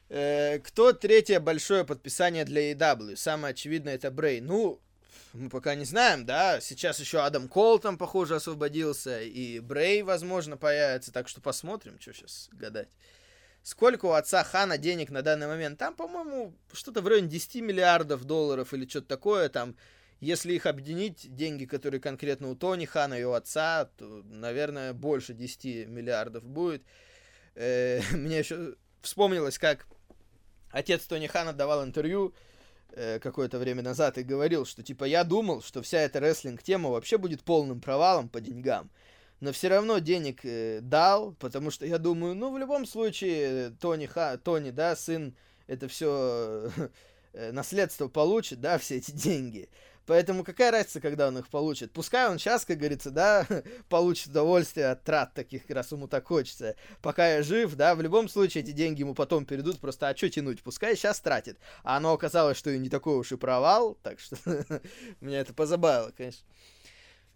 [SPEAKER 1] Э, кто третье большое подписание для AW? Самое очевидное это Брей. Ну, мы пока не знаем, да, сейчас еще Адам Кол там, похоже, освободился, и Брей, возможно, появится, так что посмотрим, что сейчас гадать. Сколько у отца Хана денег на данный момент? Там, по-моему, что-то в районе 10 миллиардов долларов или что-то такое. Там, если их объединить, деньги, которые конкретно у Тони Хана и у отца, то, наверное, больше 10 миллиардов будет. Э, мне еще вспомнилось, как отец Тони Хана давал интервью э, какое-то время назад и говорил, что типа я думал, что вся эта рестлинг-тема вообще будет полным провалом по деньгам но все равно денег э, дал, потому что я думаю, ну, в любом случае, Тони, Ха, Тони да, сын, это все э, наследство получит, да, все эти деньги. Поэтому какая разница, когда он их получит? Пускай он сейчас, как говорится, да, получит удовольствие от трат таких, раз ему так хочется. Пока я жив, да, в любом случае эти деньги ему потом перейдут, просто а что тянуть? Пускай сейчас тратит. А оно оказалось, что и не такой уж и провал, так что меня это позабавило, конечно.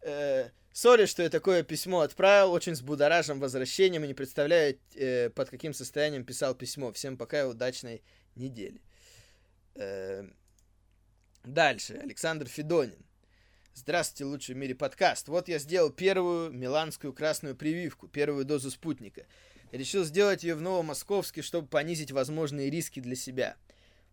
[SPEAKER 1] Э, Сори, что я такое письмо отправил, очень с будоражим возвращением и не представляю, э, под каким состоянием писал письмо. Всем пока и удачной недели. Э, дальше. Александр Федонин. Здравствуйте, лучший в мире подкаст. Вот я сделал первую миланскую красную прививку, первую дозу спутника. Решил сделать ее в Новомосковске, чтобы понизить возможные риски для себя.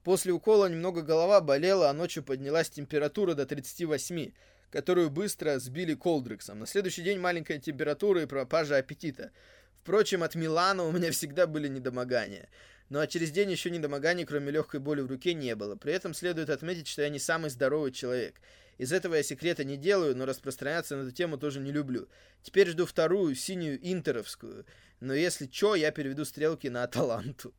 [SPEAKER 1] После укола немного голова болела, а ночью поднялась температура до 38 которую быстро сбили колдрексом. На следующий день маленькая температура и пропажа аппетита. Впрочем, от Милана у меня всегда были недомогания. Ну а через день еще недомоганий, кроме легкой боли в руке, не было. При этом следует отметить, что я не самый здоровый человек. Из этого я секрета не делаю, но распространяться на эту тему тоже не люблю. Теперь жду вторую, синюю интеровскую. Но если чё, я переведу стрелки на Аталанту.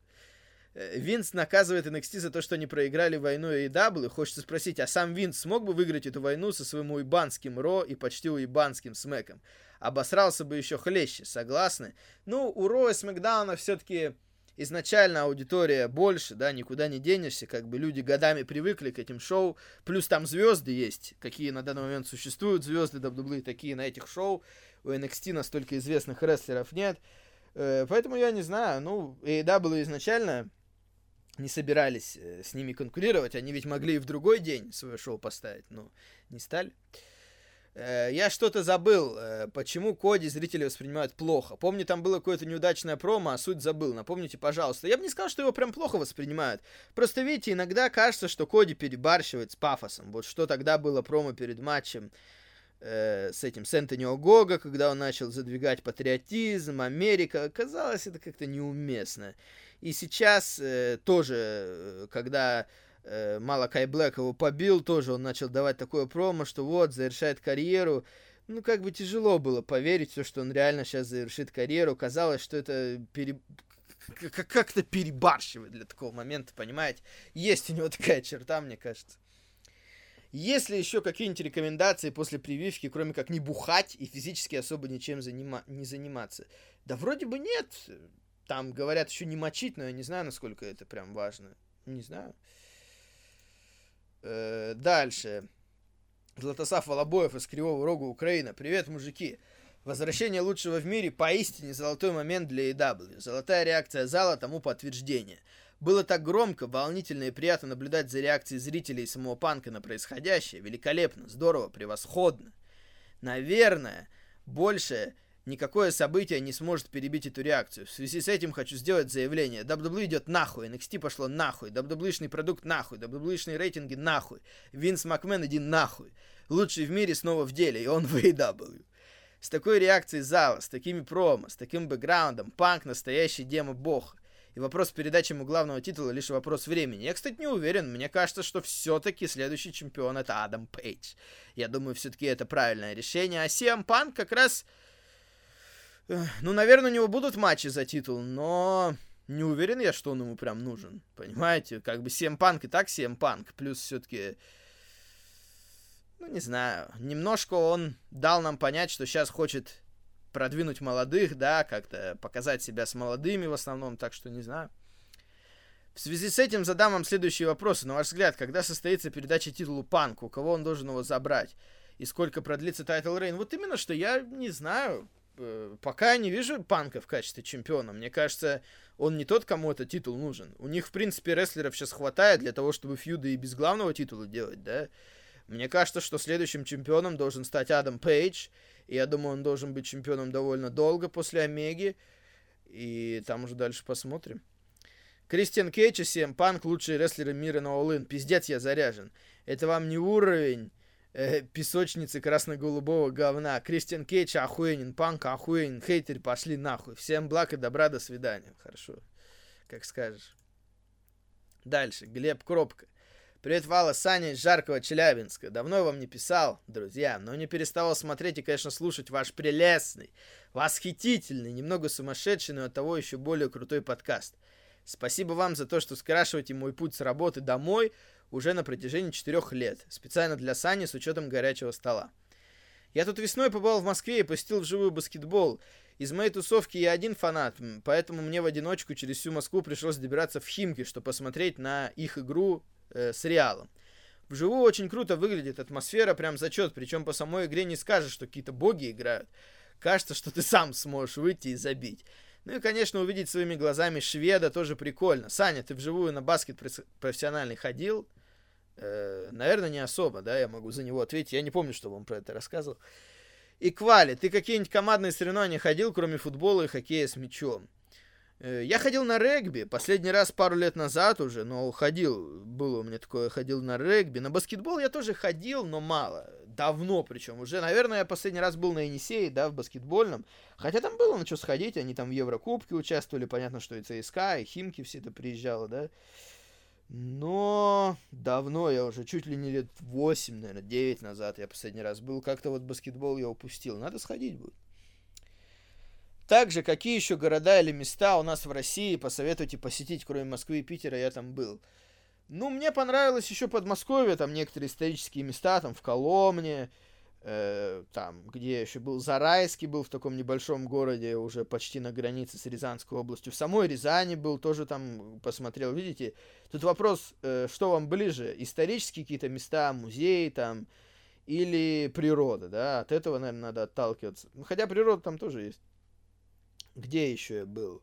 [SPEAKER 1] Э, Винс наказывает NXT за то, что они проиграли войну AEW. Хочется спросить, а сам Винс смог бы выиграть эту войну со своим уебанским Ро и почти уебанским Смэком? Обосрался бы еще хлеще, согласны? Ну, у Ро и Смэкдауна все-таки изначально аудитория больше, да, никуда не денешься, как бы люди годами привыкли к этим шоу, плюс там звезды есть, какие на данный момент существуют звезды WWE, такие на этих шоу, у NXT настолько известных рестлеров нет, э, поэтому я не знаю, ну, AEW изначально не собирались э, с ними конкурировать. Они ведь могли и в другой день свое шоу поставить, но не стали. Э, я что-то забыл, э, почему Коди зрители воспринимают плохо. Помню, там было какое-то неудачное промо, а суть забыл. Напомните, пожалуйста. Я бы не сказал, что его прям плохо воспринимают. Просто, видите, иногда кажется, что Коди перебарщивает с пафосом. Вот что тогда было промо перед матчем с этим, с Энтони Огога, когда он начал задвигать патриотизм, Америка. Казалось, это как-то неуместно. И сейчас э, тоже, э, когда э, Малакай Блэк его побил, тоже он начал давать такое промо, что вот, завершает карьеру. Ну, как бы тяжело было поверить в то, что он реально сейчас завершит карьеру. Казалось, что это пере... как-то перебарщивает для такого момента, понимаете? Есть у него такая черта, мне кажется. Есть ли еще какие-нибудь рекомендации после прививки, кроме как не бухать и физически особо ничем занима... не заниматься? Да вроде бы нет. Там говорят еще не мочить, но я не знаю, насколько это прям важно. Не знаю. Э, дальше. Златослав Волобоев из Кривого Рога, Украина. Привет, мужики. Возвращение лучшего в мире поистине золотой момент для EW. Золотая реакция зала тому подтверждение. Было так громко, волнительно и приятно наблюдать за реакцией зрителей самого панка на происходящее. Великолепно, здорово, превосходно. Наверное, больше никакое событие не сможет перебить эту реакцию. В связи с этим хочу сделать заявление. WWE идет нахуй, NXT пошло нахуй, WWE-шный продукт нахуй, WWE-шные рейтинги нахуй, Винс Макмен иди нахуй. Лучший в мире снова в деле, и он в AEW. С такой реакцией зала, с такими промо, с таким бэкграундом, панк настоящий демо-бог. И вопрос передачи ему главного титула лишь вопрос времени. Я, кстати, не уверен. Мне кажется, что все-таки следующий чемпион это Адам Пейдж. Я думаю, все-таки это правильное решение. А CM Punk как раз ну, наверное, у него будут матчи за титул, но не уверен я, что он ему прям нужен. Понимаете? Как бы CM Punk и так CM Punk. Плюс все-таки... Ну, не знаю. Немножко он дал нам понять, что сейчас хочет продвинуть молодых, да, как-то показать себя с молодыми в основном, так что не знаю. В связи с этим задам вам следующие вопросы. На ваш взгляд, когда состоится передача титулу Панку? Кого он должен его забрать? И сколько продлится title reign? Вот именно, что я не знаю. Э, пока я не вижу Панка в качестве чемпиона. Мне кажется, он не тот, кому этот титул нужен. У них, в принципе, рестлеров сейчас хватает для того, чтобы фьюды и без главного титула делать, да? Мне кажется, что следующим чемпионом должен стать Адам Пейдж. И я думаю, он должен быть чемпионом довольно долго после Омеги. И там уже дальше посмотрим. Кристиан Кейдж и CM Панк лучшие рестлеры мира на All-In. Пиздец, я заряжен. Это вам не уровень э, песочницы красно-голубого говна. Кристиан Кейдж охуенен, Панк охуенен, хейтеры пошли нахуй. Всем благ и добра, до свидания. Хорошо, как скажешь. Дальше, Глеб Кропка. Привет, Вала, Саня из жаркого Челябинска. Давно вам не писал, друзья, но не переставал смотреть и, конечно, слушать ваш прелестный, восхитительный, немного сумасшедший, но от того еще более крутой подкаст. Спасибо вам за то, что скрашиваете мой путь с работы домой уже на протяжении четырех лет, специально для Сани с учетом горячего стола. Я тут весной побывал в Москве и посетил вживую баскетбол. Из моей тусовки я один фанат, поэтому мне в одиночку через всю Москву пришлось добираться в Химки, чтобы посмотреть на их игру э, с Реалом. Вживую очень круто выглядит, атмосфера прям зачет, причем по самой игре не скажешь, что какие-то боги играют. Кажется, что ты сам сможешь выйти и забить. Ну и, конечно, увидеть своими глазами шведа тоже прикольно. Саня, ты вживую на баскет профессиональный ходил? Э, наверное, не особо, да, я могу за него ответить. Я не помню, что он про это рассказывал. И Квали, ты какие-нибудь командные соревнования ходил, кроме футбола и хоккея с мячом? Э, я ходил на регби, последний раз пару лет назад уже, но ходил, было у меня такое, ходил на регби. На баскетбол я тоже ходил, но мало, давно причем уже. Наверное, я последний раз был на Енисее, да, в баскетбольном. Хотя там было на что сходить, они там в Еврокубке участвовали, понятно, что и ЦСКА, и Химки все это приезжало, да. Но давно я уже, чуть ли не лет 8, наверное, 9 назад я последний раз был. Как-то вот баскетбол я упустил. Надо сходить будет. Также, какие еще города или места у нас в России посоветуйте посетить, кроме Москвы и Питера, я там был. Ну, мне понравилось еще Подмосковье, там некоторые исторические места, там в Коломне, э, там, где еще был, Зарайский был в таком небольшом городе, уже почти на границе с Рязанской областью. В самой Рязани был, тоже там посмотрел. Видите, тут вопрос, э, что вам ближе, исторические какие-то места, музеи там, или природа, да, от этого, наверное, надо отталкиваться. Ну, хотя природа там тоже есть. Где еще я был?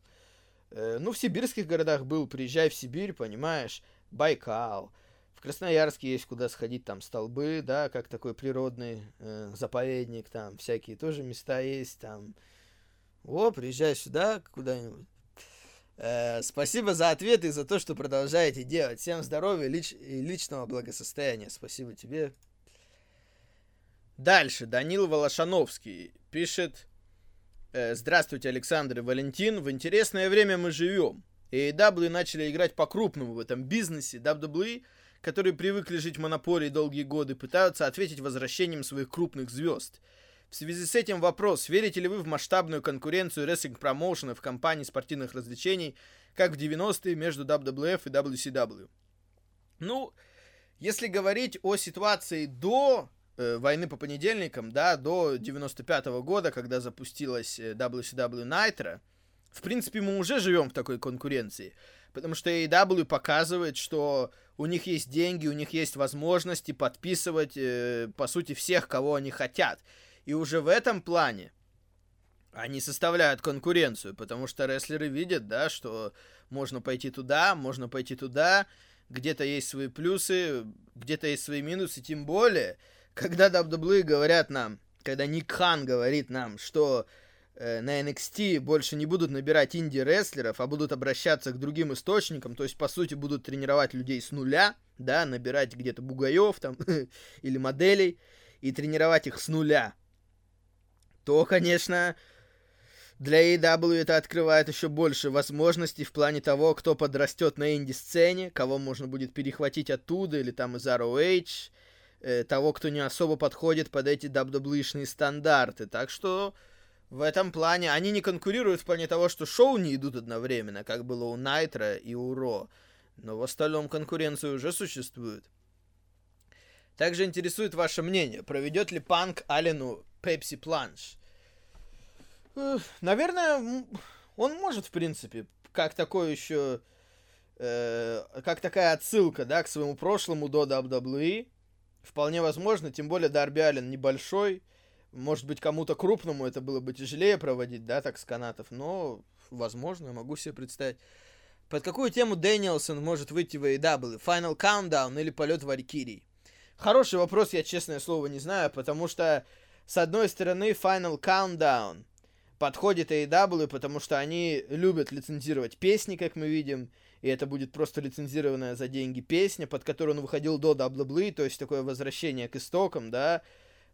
[SPEAKER 1] Э, ну, в сибирских городах был, приезжай в Сибирь, понимаешь, Байкал, в Красноярске есть куда сходить, там столбы, да, как такой природный э, заповедник, там всякие тоже места есть, там. О, приезжай сюда куда-нибудь. Э, спасибо за ответы и за то, что продолжаете делать. Всем здоровья лич- и личного благосостояния. Спасибо тебе. Дальше. Данил Волошановский пишет. Э, Здравствуйте, Александр и Валентин. В интересное время мы живем. И AEW начали играть по-крупному в этом бизнесе. WWE которые привыкли жить в монополии долгие годы, пытаются ответить возвращением своих крупных звезд. В связи с этим вопрос, верите ли вы в масштабную конкуренцию рестлинг-промоушенов компаний спортивных развлечений, как в 90-е между WWF и WCW? Ну, если говорить о ситуации до э, войны по понедельникам, да, до 95 -го года, когда запустилась WCW Nitro, в принципе, мы уже живем в такой конкуренции. Потому что AEW показывает, что у них есть деньги, у них есть возможности подписывать, э, по сути, всех, кого они хотят. И уже в этом плане они составляют конкуренцию, потому что рестлеры видят, да, что можно пойти туда, можно пойти туда, где-то есть свои плюсы, где-то есть свои минусы, тем более, когда WWE говорят нам, когда Ник Хан говорит нам, что на NXT больше не будут набирать инди-рестлеров, а будут обращаться к другим источникам, то есть, по сути, будут тренировать людей с нуля, да, набирать где-то бугаев там, или моделей, и тренировать их с нуля, то, конечно, для AEW это открывает еще больше возможностей в плане того, кто подрастет на инди-сцене, кого можно будет перехватить оттуда, или там из ROH, э, того, кто не особо подходит под эти WWE-шные стандарты. Так что в этом плане они не конкурируют в плане того, что шоу не идут одновременно, как было у Найтра и у Ро. Но в остальном конкуренция уже существует. Также интересует ваше мнение, проведет ли Панк Алену Пепси Планш? Наверное, он может, в принципе, как такой еще, э, как такая отсылка, да, к своему прошлому до WWE. Вполне возможно, тем более Дарби Аллен небольшой, может быть, кому-то крупному это было бы тяжелее проводить, да, так с канатов, но, возможно, могу себе представить. Под какую тему Дэниелсон может выйти в AEW? Final Countdown или полет Валькирий? Хороший вопрос, я, честное слово, не знаю, потому что, с одной стороны, Final Countdown подходит AEW, потому что они любят лицензировать песни, как мы видим, и это будет просто лицензированная за деньги песня, под которую он выходил до WWE, то есть такое возвращение к истокам, да,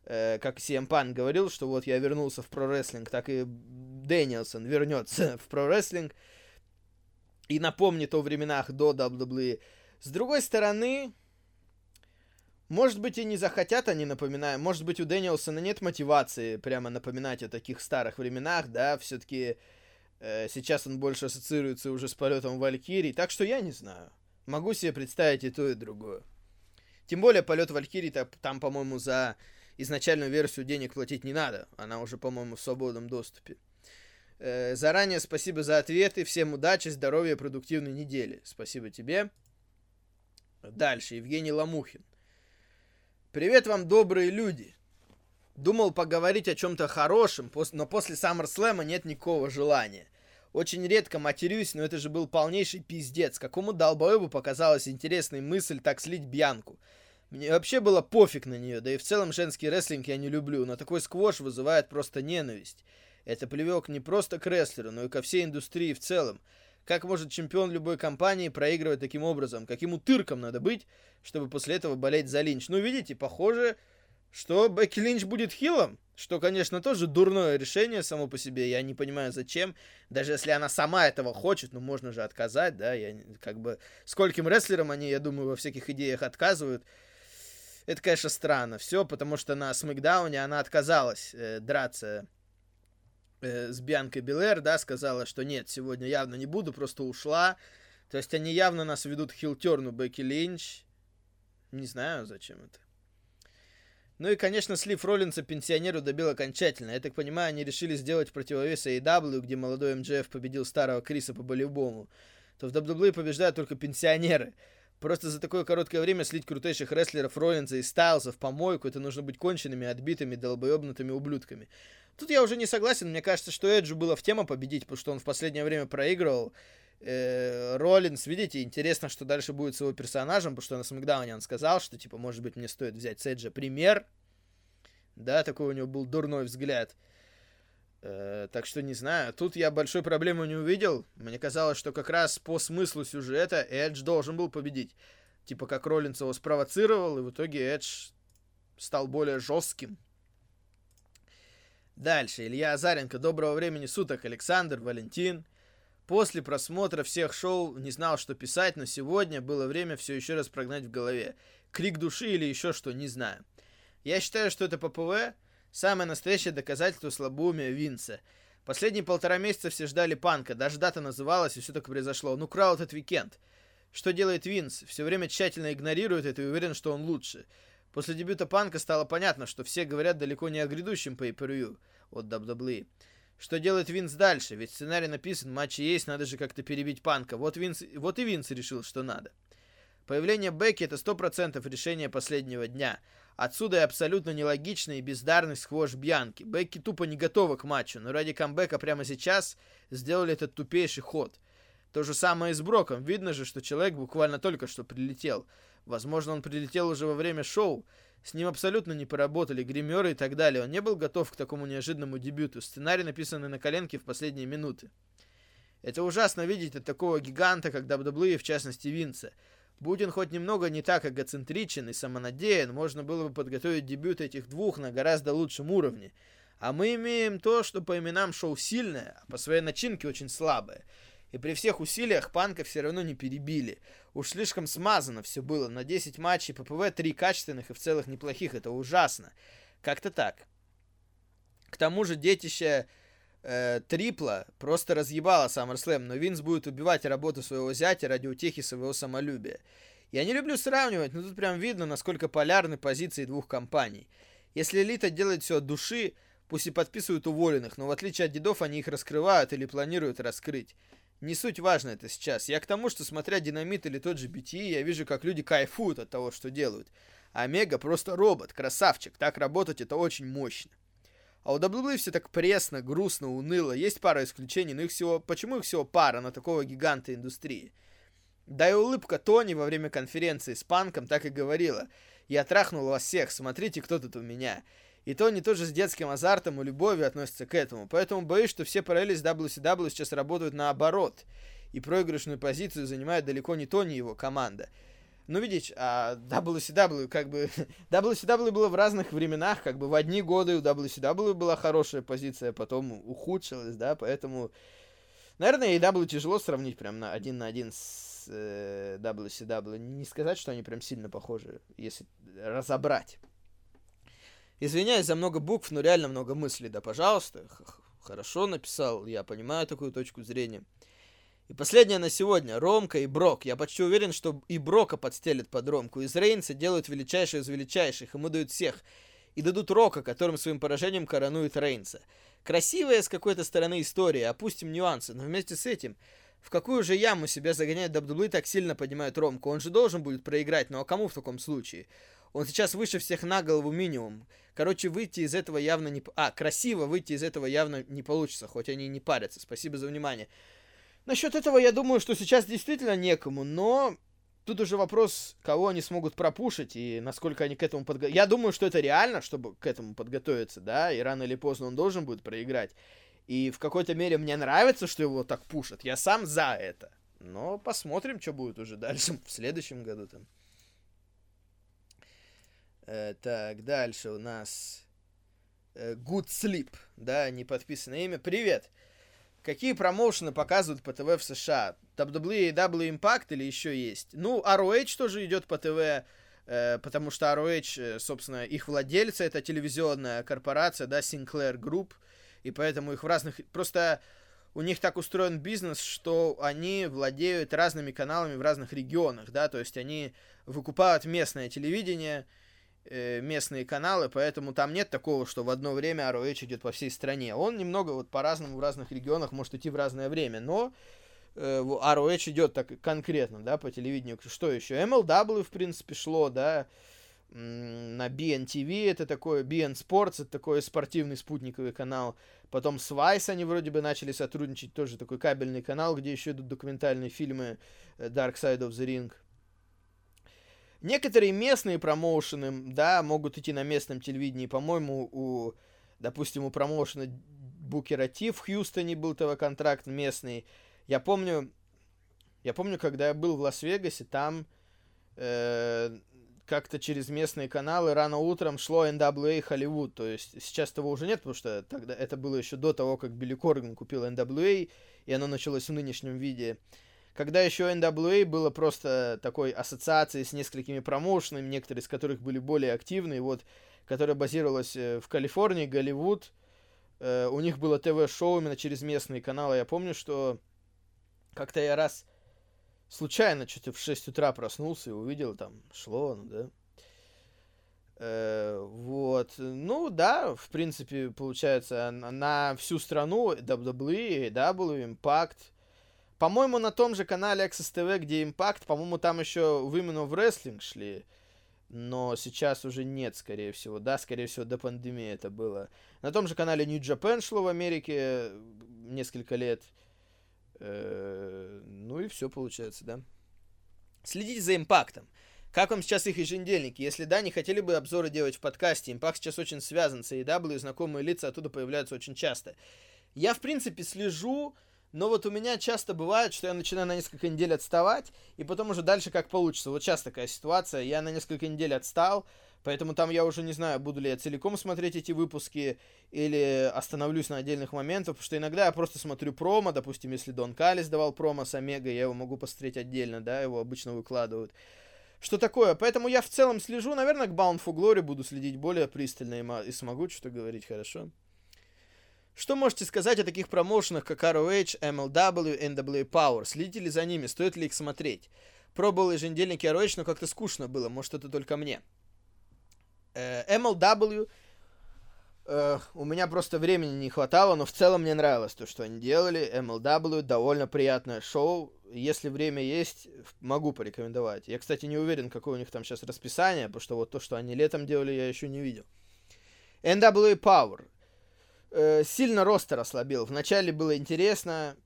[SPEAKER 1] э, как CM Punk говорил, что вот я вернулся в про-рестлинг, так и Дэнилсон вернется в про-рестлинг и напомнит о временах до WWE. С другой стороны, может быть и не захотят они напоминать, может быть у Дэниелсона нет мотивации прямо напоминать о таких старых временах, да, все-таки э, сейчас он больше ассоциируется уже с полетом Валькирии, так что я не знаю. Могу себе представить и то, и другое. Тем более полет Валькирии там, по-моему, за изначальную версию денег платить не надо. Она уже, по-моему, в свободном доступе. Э, заранее спасибо за ответы. Всем удачи, здоровья, продуктивной недели. Спасибо тебе. Дальше. Евгений Ламухин. Привет вам, добрые люди! Думал поговорить о чем-то хорошем, но после SummerSlam нет никакого желания. Очень редко матерюсь, но это же был полнейший пиздец. Какому долбоебу показалась интересной мысль так слить Бьянку? Мне вообще было пофиг на нее, да и в целом женский рестлинг я не люблю, но такой сквош вызывает просто ненависть. Это плевок не просто к рестлеру, но и ко всей индустрии в целом. Как может чемпион любой компании проигрывать таким образом? Каким утырком надо быть, чтобы после этого болеть за Линч? Ну, видите, похоже, что Бекки Линч будет хилом. Что, конечно, тоже дурное решение само по себе. Я не понимаю, зачем. Даже если она сама этого хочет, ну, можно же отказать, да. Я как бы... Скольким рестлерам они, я думаю, во всяких идеях отказывают. Это, конечно, странно. Все, потому что на Смакдауне она отказалась э, драться э, с Бианкой Белэр, да, сказала, что нет, сегодня явно не буду, просто ушла. То есть они явно нас ведут к хилтерну Бекки Линч. Не знаю, зачем это. Ну и, конечно, слив Роллинса пенсионеру добил окончательно. Я так понимаю, они решили сделать противовес AEW, где молодой МДФ победил старого Криса по-болевому. То в WWE побеждают только пенсионеры. Просто за такое короткое время слить крутейших рестлеров Роллинса и Стайлса в помойку, это нужно быть конченными, отбитыми, долбоебнутыми ублюдками. Тут я уже не согласен, мне кажется, что Эджу было в тему победить, потому что он в последнее время проигрывал. Э, Роллинс, видите, интересно, что дальше будет с его персонажем, потому что на Смакдауне он сказал, что, типа, может быть, мне стоит взять с Эджа пример. Да, такой у него был дурной взгляд. Э, так что не знаю. Тут я большой проблемы не увидел. Мне казалось, что как раз по смыслу сюжета Эдж должен был победить. Типа как Роллинс его спровоцировал, и в итоге Эдж стал более жестким. Дальше. Илья Азаренко. Доброго времени суток. Александр, Валентин. После просмотра всех шоу не знал, что писать, но сегодня было время все еще раз прогнать в голове. Крик души или еще что, не знаю. Я считаю, что это PPV самое настоящее доказательство слабоумия Винса. Последние полтора месяца все ждали Панка, даже дата называлась, и все так произошло. Ну, крал этот уикенд. Что делает Винс? Все время тщательно игнорирует это и уверен, что он лучше. После дебюта Панка стало понятно, что все говорят далеко не о грядущем pay-per-view от WWE. Что делает Винс дальше? Ведь сценарий написан, матчи есть, надо же как-то перебить Панка. Вот, Винс, вот и Винс решил, что надо. Появление Бекки это 100% решение последнего дня. Отсюда и абсолютно нелогичный и бездарный сквош Бьянки. Бекки тупо не готова к матчу, но ради камбэка прямо сейчас сделали этот тупейший ход. То же самое и с Броком. Видно же, что человек буквально только что прилетел. Возможно, он прилетел уже во время шоу. С ним абсолютно не поработали гримеры и так далее. Он не был готов к такому неожиданному дебюту. Сценарий написанный на коленке в последние минуты. Это ужасно видеть от такого гиганта, как WWE, в частности Винца. Будь он хоть немного не так эгоцентричен и самонадеян, можно было бы подготовить дебют этих двух на гораздо лучшем уровне. А мы имеем то, что по именам шоу сильное, а по своей начинке очень слабое. И при всех усилиях Панка все равно не перебили. Уж слишком смазано все было. На 10 матчей ППВ 3 качественных и в целых неплохих. Это ужасно. Как-то так. К тому же детище э, Трипла просто разъебало SummerSlam, но Винс будет убивать работу своего зятя ради утехи своего самолюбия. Я не люблю сравнивать, но тут прям видно, насколько полярны позиции двух компаний. Если Элита делает все от души, пусть и подписывают уволенных, но в отличие от дедов они их раскрывают или планируют раскрыть. Не суть важно это сейчас. Я к тому, что смотря Динамит или тот же BTE, я вижу, как люди кайфуют от того, что делают. Омега просто робот, красавчик. Так работать это очень мощно. А у WWE все так пресно, грустно, уныло. Есть пара исключений, но их всего... Почему их всего пара на такого гиганта индустрии? Да и улыбка Тони во время конференции с Панком так и говорила. «Я трахнул вас всех, смотрите, кто тут у меня». И Тони тоже с детским азартом и любовью относится к этому. Поэтому боюсь, что все параллели с WCW сейчас работают наоборот. И проигрышную позицию занимает далеко не Тони и его команда. Ну, видите, а WCW, как бы... WCW было в разных временах, как бы в одни годы у WCW была хорошая позиция, потом ухудшилась, да, поэтому... Наверное, AEW тяжело сравнить прям на один на один с э, WCW. Не сказать, что они прям сильно похожи, если разобрать. Извиняюсь за много букв, но реально много мыслей, да, пожалуйста. Хорошо написал, я понимаю такую точку зрения. И последнее на сегодня. Ромка и Брок. Я почти уверен, что и Брока подстелят под Ромку. Из Рейнса делают величайшие из величайших. Ему дают всех. И дадут Рока, которым своим поражением коронует Рейнса. Красивая с какой-то стороны история. Опустим нюансы. Но вместе с этим... В какую же яму себя загоняет WWE так сильно поднимает Ромку? Он же должен будет проиграть, ну а кому в таком случае? Он сейчас выше всех на голову минимум. Короче, выйти из этого явно не... А, красиво выйти из этого явно не получится, хоть они и не парятся. Спасибо за внимание. Насчет этого я думаю, что сейчас действительно некому, но тут уже вопрос, кого они смогут пропушить и насколько они к этому подготовятся. Я думаю, что это реально, чтобы к этому подготовиться, да, и рано или поздно он должен будет проиграть. И в какой-то мере мне нравится, что его так пушат. Я сам за это. Но посмотрим, что будет уже дальше в следующем году там. Э, так, дальше у нас э, Good Sleep, да, не подписанное имя. Привет! Какие промоушены показывают по ТВ в США? WWE, W Impact или еще есть? Ну, ROH тоже идет по ТВ, э, потому что ROH, э, собственно, их владельцы, это телевизионная корпорация, да, Sinclair Group, и поэтому их в разных... Просто у них так устроен бизнес, что они владеют разными каналами в разных регионах, да, то есть они выкупают местное телевидение, местные каналы, поэтому там нет такого, что в одно время ROH идет по всей стране. Он немного вот по-разному в разных регионах может идти в разное время, но э, ROH идет так конкретно, да, по телевидению. Что еще? MLW, в принципе, шло, да, на BNTV, это такой, BN Sports, это такой спортивный спутниковый канал. Потом с Vice они вроде бы начали сотрудничать, тоже такой кабельный канал, где еще идут документальные фильмы э, Dark Side of the Ring. Некоторые местные промоушены, да, могут идти на местном телевидении. По-моему, у, допустим, у промоушена Букера Ти в Хьюстоне был ТВ-контракт местный. Я помню, я помню, когда я был в Лас-Вегасе, там э, как-то через местные каналы рано утром шло NWA Hollywood. То есть сейчас того уже нет, потому что тогда это было еще до того, как Билли Корган купил NWA, и оно началось в нынешнем виде когда еще NWA было просто такой ассоциацией с несколькими промоушенами, некоторые из которых были более активны, вот, которая базировалась э, в Калифорнии, Голливуд, э, у них было ТВ-шоу именно через местные каналы. Я помню, что как-то я раз случайно что-то в 6 утра проснулся и увидел, там, шло, ну, да. Э, вот. Ну, да, в принципе, получается, на, на всю страну WWE, AW, Impact – по-моему, на том же канале Access TV, где Impact, по-моему, там еще Women of Wrestling шли. Но сейчас уже нет, скорее всего. Да, скорее всего, до пандемии это было. На том же канале New Japan шло в Америке несколько лет. Э, ну и все получается, да. Следите за импактом. Как вам сейчас их еженедельники? Если да, не хотели бы обзоры делать в подкасте. Импакт сейчас очень связан с AEW, знакомые лица оттуда появляются очень часто. Я, в принципе, слежу но вот у меня часто бывает, что я начинаю на несколько недель отставать, и потом уже дальше как получится. Вот сейчас такая ситуация, я на несколько недель отстал, поэтому там я уже не знаю, буду ли я целиком смотреть эти выпуски, или остановлюсь на отдельных моментах, потому что иногда я просто смотрю промо, допустим, если Дон Калис давал промо с Омега, я его могу посмотреть отдельно, да, его обычно выкладывают. Что такое? Поэтому я в целом слежу, наверное, к Bound for Glory буду следить более пристально и, и смогу что-то говорить хорошо. Что можете сказать о таких промоушенах, как ROH, MLW, NWA Power? Следите ли за ними? Стоит ли их смотреть? Пробовал еженедельники ROH, но как-то скучно было. Может, это только мне. Э, MLW... Э, у меня просто времени не хватало, но в целом мне нравилось то, что они делали. MLW довольно приятное шоу. Если время есть, могу порекомендовать. Я, кстати, не уверен, какое у них там сейчас расписание, потому что вот то, что они летом делали, я еще не видел. NWA Power э, сильно ростер ослабил. Вначале было интересно,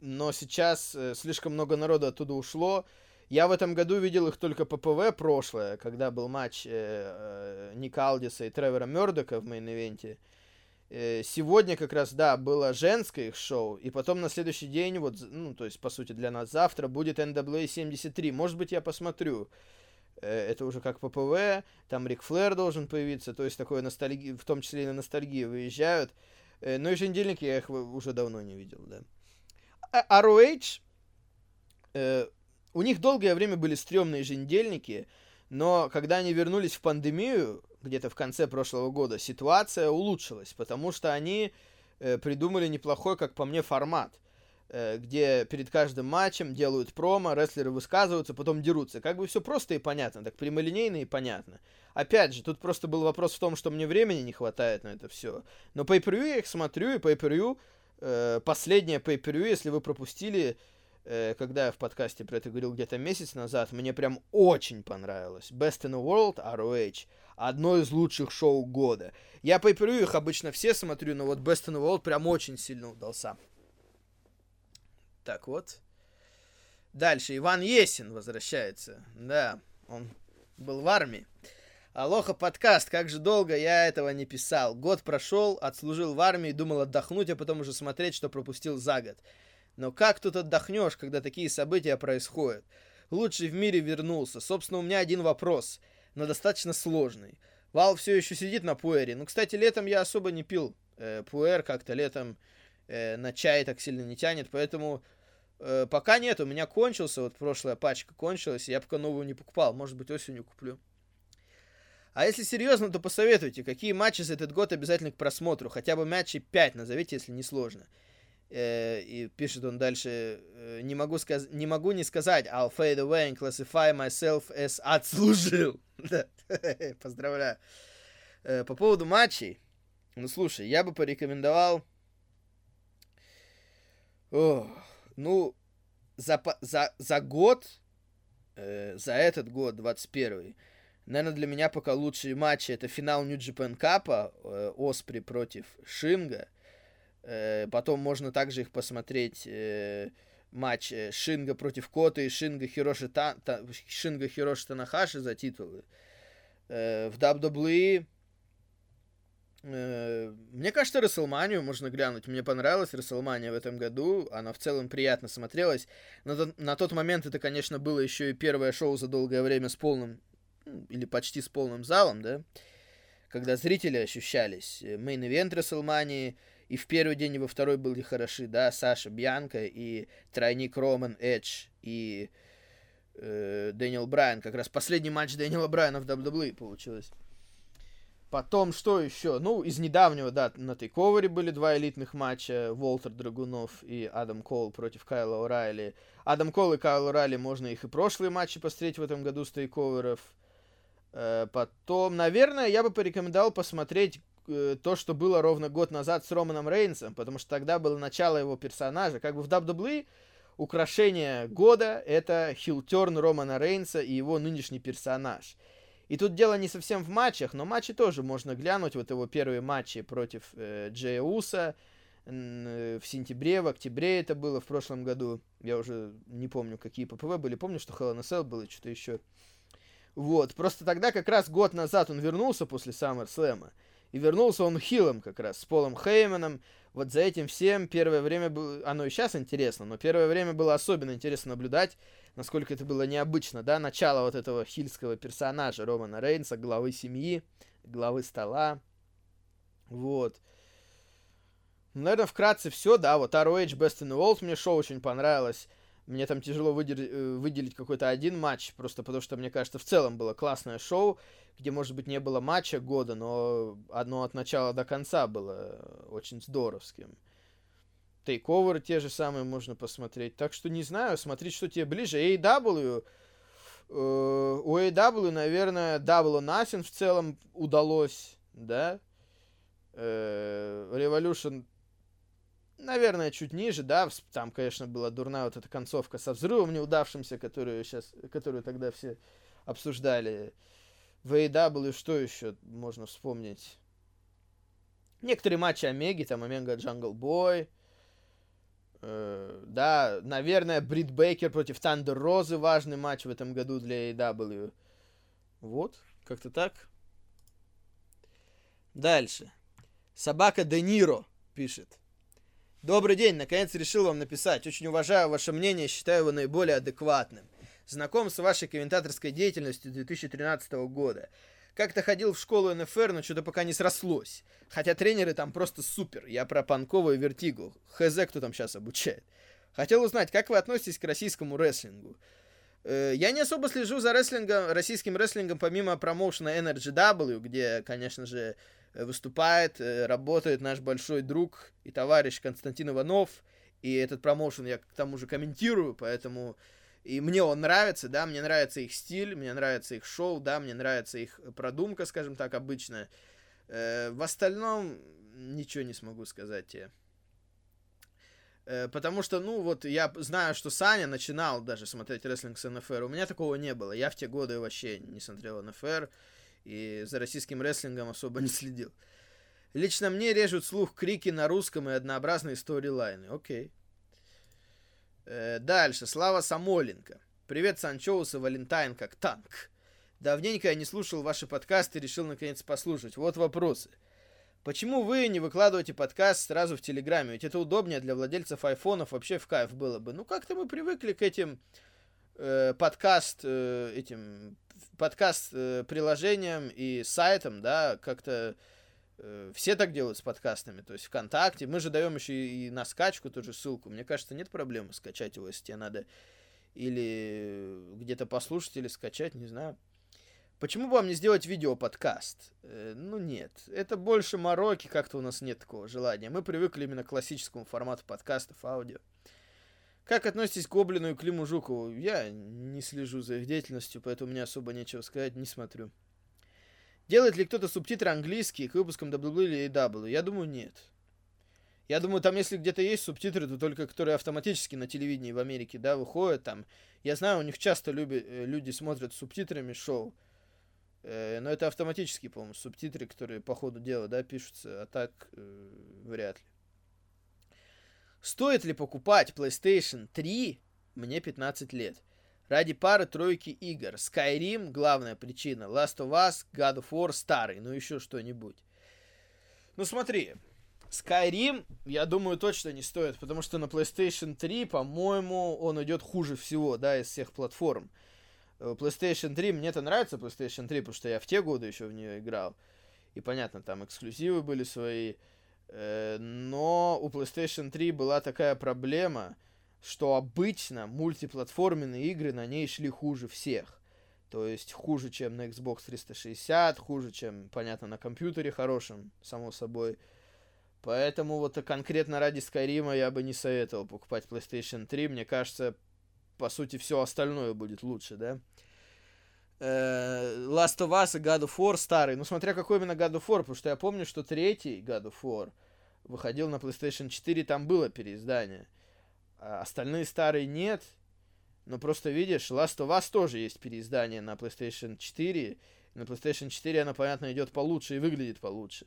[SPEAKER 1] но сейчас э, слишком много народу оттуда ушло. Я в этом году видел их только PPV прошлое, когда был матч э, э, Ника Алдиса и Тревора Мердока в мейн-ивенте. Э, сегодня как раз, да, было женское их шоу, и потом на следующий день, вот, ну, то есть, по сути, для нас завтра будет NWA 73. Может быть, я посмотрю. Э, это уже как ППВ, там Рик Флэр должен появиться, то есть такое ностальги, в том числе и на ностальгии выезжают. Э, но еженедельники я их уже давно не видел, да. А ROH, э, у них долгое время были стрёмные еженедельники, но когда они вернулись в пандемию, где-то в конце прошлого года, ситуация улучшилась, потому что они э, придумали неплохой, как по мне, формат – где перед каждым матчем делают промо, рестлеры высказываются, потом дерутся. Как бы все просто и понятно, так прямолинейно и понятно. Опять же, тут просто был вопрос в том, что мне времени не хватает на это все. Но pay per я их смотрю, и pay per э, последнее per если вы пропустили, э, когда я в подкасте про это говорил где-то месяц назад, мне прям очень понравилось. Best in the World, ROH, одно из лучших шоу года. Я по их обычно все смотрю, но вот Best in the World прям очень сильно удался. Так вот. Дальше. Иван Есин возвращается. Да, он был в армии. Алоха подкаст, как же долго я этого не писал. Год прошел, отслужил в армии, думал отдохнуть, а потом уже смотреть, что пропустил за год. Но как тут отдохнешь, когда такие события происходят? Лучший в мире вернулся. Собственно, у меня один вопрос, но достаточно сложный. Вал все еще сидит на пуэре. Ну, кстати, летом я особо не пил э, пуэр, как-то летом э, на чай так сильно не тянет, поэтому э, пока нет, у меня кончился, вот прошлая пачка кончилась, я пока новую не покупал, может быть осенью куплю. А если серьезно, то посоветуйте, какие матчи за этот год обязательно к просмотру. Хотя бы матчей 5 назовите, если не сложно. Э, и пишет он дальше, э, не могу, сказ не могу не сказать, I'll fade away and classify myself as отслужил. Поздравляю. Э, по поводу матчей, ну слушай, я бы порекомендовал, Ну, за, за, за год, э, за этот год, 21 Наверное, для меня пока лучшие матчи это финал Japan Cup, э, Оспри против Шинга. Э, потом можно также их посмотреть э, матч э, Шинга против Кота и Шинга Хироши, Та, Та, Шинга Хироши Танахаши за титулы. Э, в WWE мне кажется, Расселманию можно глянуть. Мне понравилась Расселмания в этом году. Она в целом приятно смотрелась. На, на тот момент это, конечно, было еще и первое шоу за долгое время с полным или почти с полным залом, да, когда зрители ощущались. Мейн-ивент Расселмании, и в первый день, и во второй были хороши, да, Саша Бьянка и тройник Роман Эдж и э, Дэниел Брайан. Как раз последний матч Дэниела Брайана в WWE получилось. Потом, что еще? Ну, из недавнего, да, на тейковере были два элитных матча. Волтер Драгунов и Адам Кол против Кайла О'Райли. Адам Кол и Кайл О'Райли, можно их и прошлые матчи посмотреть в этом году с тейковеров. Э, потом, наверное, я бы порекомендовал посмотреть э, то, что было ровно год назад с Романом Рейнсом, потому что тогда было начало его персонажа. Как бы в WWE украшение года — это хилтерн Романа Рейнса и его нынешний персонаж. И тут дело не совсем в матчах, но матчи тоже можно глянуть. Вот его первые матчи против э, Джея Уса э, в сентябре, в октябре это было в прошлом году. Я уже не помню, какие ППВ были. Помню, что Hell in a было, что-то еще. Вот, просто тогда как раз год назад он вернулся после SummerSlam. И вернулся он хилом как раз, с Полом Хейманом. Вот за этим всем первое время было... Оно и сейчас интересно, но первое время было особенно интересно наблюдать, насколько это было необычно, да, начало вот этого хильского персонажа Романа Рейнса, главы семьи, главы стола. Вот. Наверное, вкратце все, да, вот ROH Best in the World мне шоу очень понравилось. Мне там тяжело выделить, э, выделить какой-то один матч, просто потому что, мне кажется, в целом было классное шоу, где, может быть, не было матча года, но одно от начала до конца было очень здоровским. Тейковеры те же самые можно посмотреть. Так что не знаю, смотреть, что тебе ближе. AEW, э, у AEW, наверное, Double Nothing в целом удалось, да? Э, Revolution наверное, чуть ниже, да, там, конечно, была дурная вот эта концовка со взрывом неудавшимся, которую сейчас, которую тогда все обсуждали. В AEW что еще можно вспомнить? Некоторые матчи Омеги, там Омега Джангл Бой, да, наверное, Брит Бейкер против Тандер Розы, важный матч в этом году для AEW. Вот, как-то так. Дальше. Собака Де Ниро пишет. Добрый день, наконец решил вам написать. Очень уважаю ваше мнение, считаю его наиболее адекватным. Знаком с вашей комментаторской деятельностью 2013 года. Как-то ходил в школу НФР, но что-то пока не срослось. Хотя тренеры там просто супер. Я про Панкова и Вертигу. Хз, кто там сейчас обучает. Хотел узнать, как вы относитесь к российскому рестлингу? Э, я не особо слежу за рестлингом, российским рестлингом, помимо промоушена NRGW, где, конечно же, выступает, э, работает наш большой друг и товарищ Константин Иванов. И этот промоушен я к тому же комментирую, поэтому и мне он нравится, да, мне нравится их стиль, мне нравится их шоу, да, мне нравится их продумка, скажем так, обычная. Э, в остальном ничего не смогу сказать тебе. Э, потому что, ну, вот я знаю, что Саня начинал даже смотреть рестлинг с НФР. У меня такого не было. Я в те годы вообще не смотрел НФР и за российским рестлингом особо не следил. Лично мне режут слух крики на русском и однообразные сторилайны. Окей. Э, дальше. Слава Самоленко. Привет, Санчоус и Валентайн как танк. Давненько я не слушал ваши подкасты и решил наконец послушать. Вот вопросы. Почему вы не выкладываете подкаст сразу в Телеграме? Ведь это удобнее для владельцев айфонов, вообще в кайф было бы. Ну, как-то мы привыкли к этим э, подкаст, э, этим подкаст э, приложениям и сайтам, да, как-то все так делают с подкастами, то есть ВКонтакте. Мы же даем еще и, на скачку тоже ссылку. Мне кажется, нет проблемы скачать его, если тебе надо или где-то послушать, или скачать, не знаю. Почему бы вам не сделать видео-подкаст? Э, ну нет, это больше мороки, как-то у нас нет такого желания. Мы привыкли именно к классическому формату подкастов, аудио. Как относитесь к Гоблину и Климу Жукову? Я не слежу за их деятельностью, поэтому мне особо нечего сказать, не смотрю. Делает ли кто-то субтитры английские к выпускам AW? Я думаю, нет. Я думаю, там, если где-то есть субтитры, то только которые автоматически на телевидении в Америке, да, выходят там. Я знаю, у них часто люби, э, люди смотрят субтитрами шоу. Э, но это автоматические, по-моему, субтитры, которые по ходу дела, да, пишутся, а так э, вряд ли. Стоит ли покупать PlayStation 3? Мне 15 лет. Ради пары-тройки игр. Skyrim – главная причина. Last of Us, God of War – старый. Ну, еще что-нибудь. Ну, смотри. Skyrim, я думаю, точно не стоит, потому что на PlayStation 3, по-моему, он идет хуже всего, да, из всех платформ. Э, PlayStation 3, мне это нравится PlayStation 3, потому что я в те годы еще в нее играл. И понятно, там эксклюзивы были свои. Э, но у PlayStation 3 была такая проблема, что обычно мультиплатформенные игры на ней шли хуже всех. То есть хуже, чем на Xbox 360, хуже, чем, понятно, на компьютере хорошем, само собой. Поэтому вот конкретно ради Skyrim я бы не советовал покупать PlayStation 3. Мне кажется, по сути, все остальное будет лучше, да? Э, Last of Us и God of War старый. Ну, смотря какой именно God of War, потому что я помню, что третий God of War выходил на PlayStation 4, там было переиздание. А остальные старые нет. Но просто видишь, Last of Us тоже есть переиздание на PlayStation 4. На PlayStation 4 оно, понятно, идет получше и выглядит получше.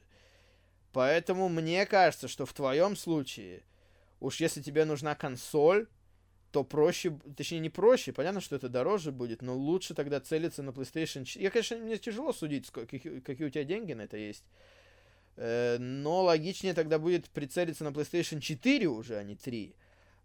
[SPEAKER 1] Поэтому мне кажется, что в твоем случае, уж если тебе нужна консоль, то проще, точнее не проще, понятно, что это дороже будет, но лучше тогда целиться на PlayStation 4. Я, конечно, мне тяжело судить, какие, какие у тебя деньги на это есть, э, но логичнее тогда будет прицелиться на PlayStation 4 уже, а не 3.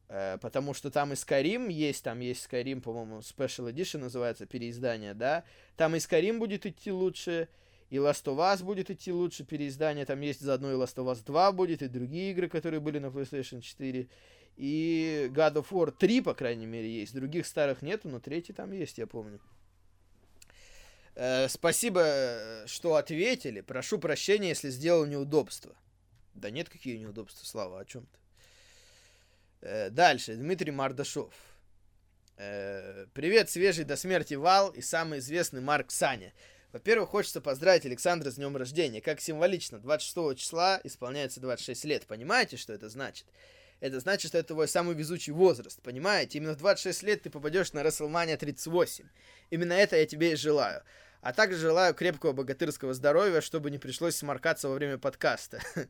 [SPEAKER 1] Э, потому что там и Skyrim есть, там есть Skyrim, по-моему, Special Edition называется, переиздание, да. Там и Skyrim будет идти лучше, и Last of Us будет идти лучше, переиздание. Там есть заодно и Last of Us 2 будет, и другие игры, которые были на PlayStation 4. И God of War 3, по крайней мере, есть. Других старых нету, но третий там есть, я помню. Э, спасибо, что ответили. Прошу прощения, если сделал неудобства. Да нет, какие неудобства, Слава, о чем ты? Э, дальше, Дмитрий Мардашов. Э, привет, свежий до смерти Вал и самый известный Марк Саня. Во-первых, хочется поздравить Александра с днем рождения. Как символично, 26 числа исполняется 26 лет. Понимаете, что это значит? это значит, что это твой самый везучий возраст, понимаете? Именно в 26 лет ты попадешь на WrestleMania 38. Именно это я тебе и желаю. А также желаю крепкого богатырского здоровья, чтобы не пришлось сморкаться во время подкаста.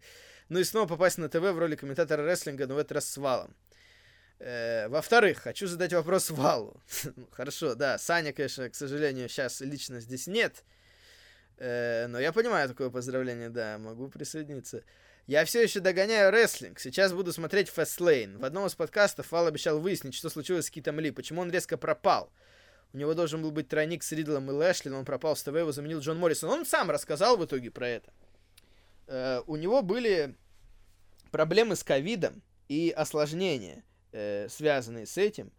[SPEAKER 1] ну и снова попасть на ТВ в роли комментатора рестлинга, но в этот раз с Валом. Э, во-вторых, хочу задать вопрос Валу. Ну, хорошо, да, Саня, конечно, к сожалению, сейчас лично здесь нет. Э, но я понимаю такое поздравление, да, могу присоединиться. Я все еще догоняю рестлинг. Сейчас буду смотреть Fastlane. В одном из подкастов Вал обещал выяснить, что случилось с Китом Ли, почему он резко пропал. У него должен был быть тройник с Ридлом и Лэшли, но он пропал с ТВ, его заменил Джон Моррисон. Он сам рассказал в итоге про это. Э, у него были проблемы с ковидом и осложнения, э, связанные с этим.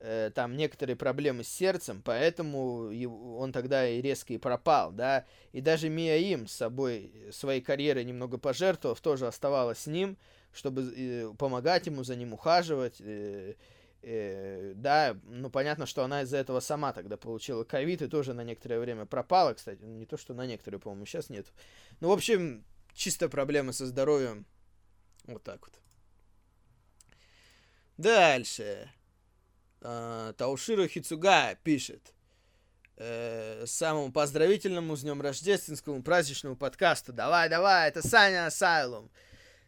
[SPEAKER 1] Э, там некоторые проблемы с сердцем, поэтому его, он тогда и резко и пропал, да, и даже Мия Им с собой, своей карьерой немного пожертвовав, тоже оставалась с ним, чтобы э, помогать ему, за ним ухаживать, э, э, да, ну понятно, что она из-за этого сама тогда получила ковид и тоже на некоторое время пропала, кстати, не то, что на некоторые, по-моему, сейчас нет. Ну, в общем, чисто проблемы со здоровьем, вот так вот. Дальше. А, Тауширо Хицуга пишет. Э, самому поздравительному с днем рождественскому праздничному подкасту. Давай, давай, это Саня Асайлум.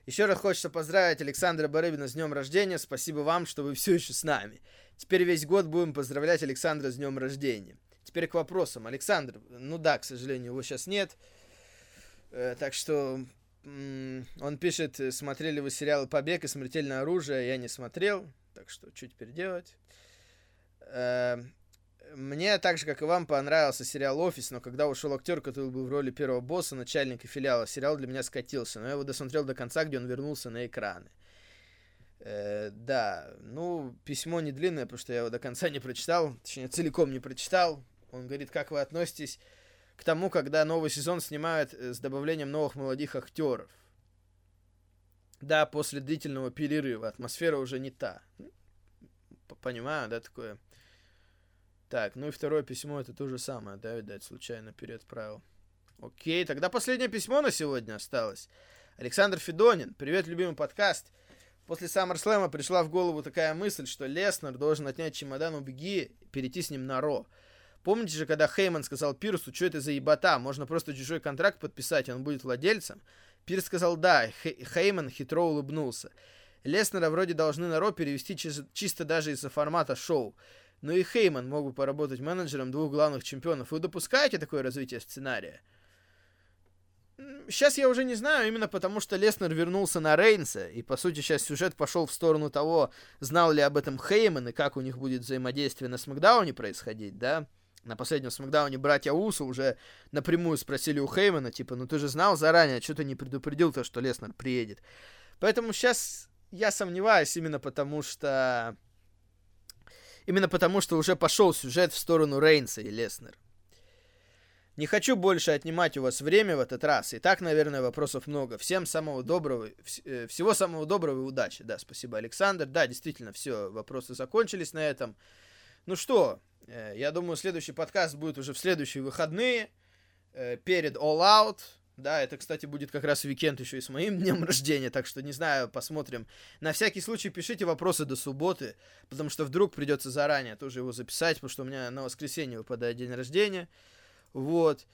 [SPEAKER 1] Еще раз хочется поздравить Александра Барыбина с днем рождения. Спасибо вам, что вы все еще с нами. Теперь весь год будем поздравлять Александра с днем рождения. Теперь к вопросам. Александр, ну да, к сожалению, его сейчас нет. Э, так что он пишет, смотрели вы сериалы «Побег» и «Смертельное оружие». Я не смотрел, так что что теперь делать? Э, мне так же, как и вам, понравился сериал «Офис», но когда ушел актер, который был в роли первого босса, начальника филиала, сериал для меня скатился, но я его досмотрел до конца, где он вернулся на экраны. Э, да, ну, письмо не длинное, потому что я его до конца не прочитал, точнее, целиком не прочитал. Он говорит, как вы относитесь к тому, когда новый сезон снимают э, с добавлением новых молодых актеров. Да, после длительного перерыва атмосфера уже не та. Понимаю, да, такое так, ну и второе письмо это то же самое, да, видать, случайно переотправил. Окей, тогда последнее письмо на сегодня осталось. Александр Федонин, привет, любимый подкаст. После SummerSlam пришла в голову такая мысль, что Леснер должен отнять чемодан у Беги и перейти с ним на Ро. Помните же, когда Хейман сказал Пирсу, что это за ебота, можно просто чужой контракт подписать, он будет владельцем? Пирс сказал да, Хейман хитро улыбнулся. Леснера вроде должны на Ро перевести чисто даже из-за формата шоу. Но и Хейман мог бы поработать менеджером двух главных чемпионов. Вы допускаете такое развитие сценария? Сейчас я уже не знаю, именно потому что Леснер вернулся на Рейнса, и по сути сейчас сюжет пошел в сторону того, знал ли об этом Хейман и как у них будет взаимодействие на Смакдауне происходить, да? На последнем Смакдауне братья Уса уже напрямую спросили у Хеймана, типа, ну ты же знал заранее, что ты не предупредил то, что Леснер приедет. Поэтому сейчас я сомневаюсь именно потому, что Именно потому, что уже пошел сюжет в сторону Рейнса и Леснер. Не хочу больше отнимать у вас время в этот раз. И так, наверное, вопросов много. Всем самого доброго, вс- э, всего самого доброго и удачи. Да, спасибо, Александр. Да, действительно, все, вопросы закончились на этом. Ну что, э, я думаю, следующий подкаст будет уже в следующие выходные, э, перед All Out. Да, это, кстати, будет как раз уикенд еще и с моим днем рождения, так что не знаю, посмотрим. На всякий случай пишите вопросы до субботы, потому что вдруг придется заранее тоже его записать, потому что у меня на воскресенье выпадает день рождения. Вот.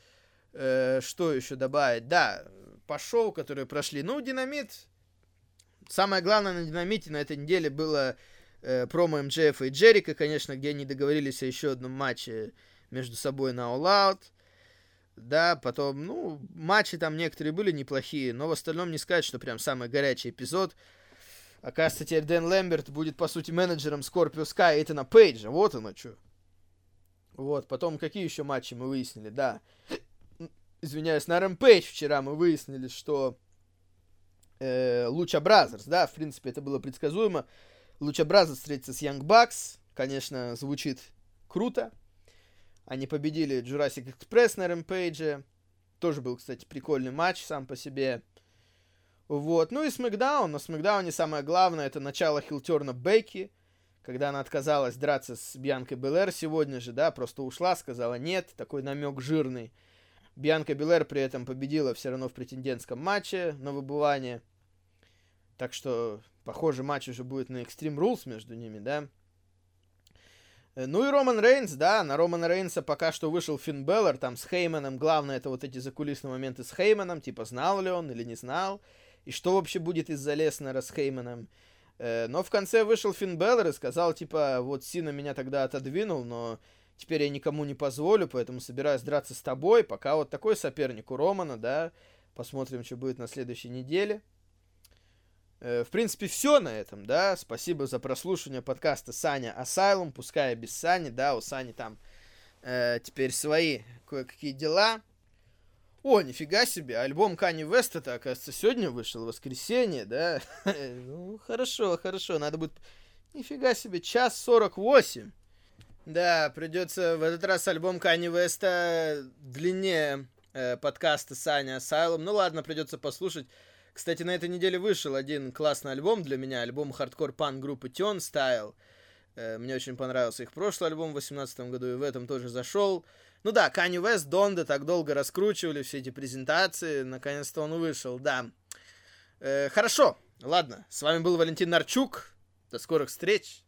[SPEAKER 1] Э, что еще добавить? Да, по шоу, которые прошли. Ну, Динамит. Самое главное на Динамите на этой неделе было э, промо МДФ и Джерика, конечно, где они договорились о еще одном матче между собой на All Out. Да, потом, ну, матчи там некоторые были неплохие, но в остальном не сказать, что прям самый горячий эпизод. Оказывается, теперь Дэн Лэмберт будет, по сути, менеджером Скорпио Скай и Этана Пейджа. Вот оно что. Вот, потом какие еще матчи мы выяснили, да. Извиняюсь, на Рэмпейдж вчера мы выяснили, что э, Lucha Brothers, да, в принципе, это было предсказуемо. Lucha Brothers встретится с Young Bucks. Конечно, звучит круто. Они победили Jurassic Express на Рэмпейдже. Тоже был, кстати, прикольный матч сам по себе. Вот. Ну и SmackDown. На Смакдауне самое главное это начало heel turn а Бекки. Когда она отказалась драться с Бьянкой Белэр сегодня же, да, просто ушла, сказала нет. Такой намек жирный. Бьянка Белэр при этом победила все равно в претендентском матче на выбывание. Так что, похоже, матч уже будет на Extreme Rules между ними, да. Э, ну и Роман Рейнс, да, на Романа Рейнса пока что вышел Финн Беллар, там с Хейманом, главное это вот эти закулисные моменты с Хейманом, типа знал ли он или не знал, и что вообще будет из-за Леснера с Хейманом. Э, но в конце вышел Финн Беллар и сказал, типа, вот Сина меня тогда отодвинул, но теперь я никому не позволю, поэтому собираюсь драться с тобой, пока вот такой соперник у Романа, да, посмотрим, что будет на следующей неделе. Э, в принципе, все на этом, да. Спасибо за прослушивание подкаста Саня Асайлум. Пускай без Сани, да, у Сани там э, теперь свои кое-какие дела. О, нифига себе, альбом Кани Вест это, оказывается, сегодня вышел, воскресенье, да? ну, хорошо, хорошо, надо будет... Нифига себе, час сорок восемь. Да, придется в этот раз альбом Кани Веста длиннее э, подкаста Саня Asylum. Ну ладно, придется послушать. Кстати, на этой неделе вышел один классный альбом для меня, альбом хардкор-панк группы Turnstile. Э, мне очень понравился их прошлый альбом в 2018 году, и в этом тоже зашел. Ну да, Kanye West, Donda так долго раскручивали все эти презентации, наконец-то он вышел, да. Э, хорошо, ладно, с вами был Валентин Нарчук. До скорых встреч!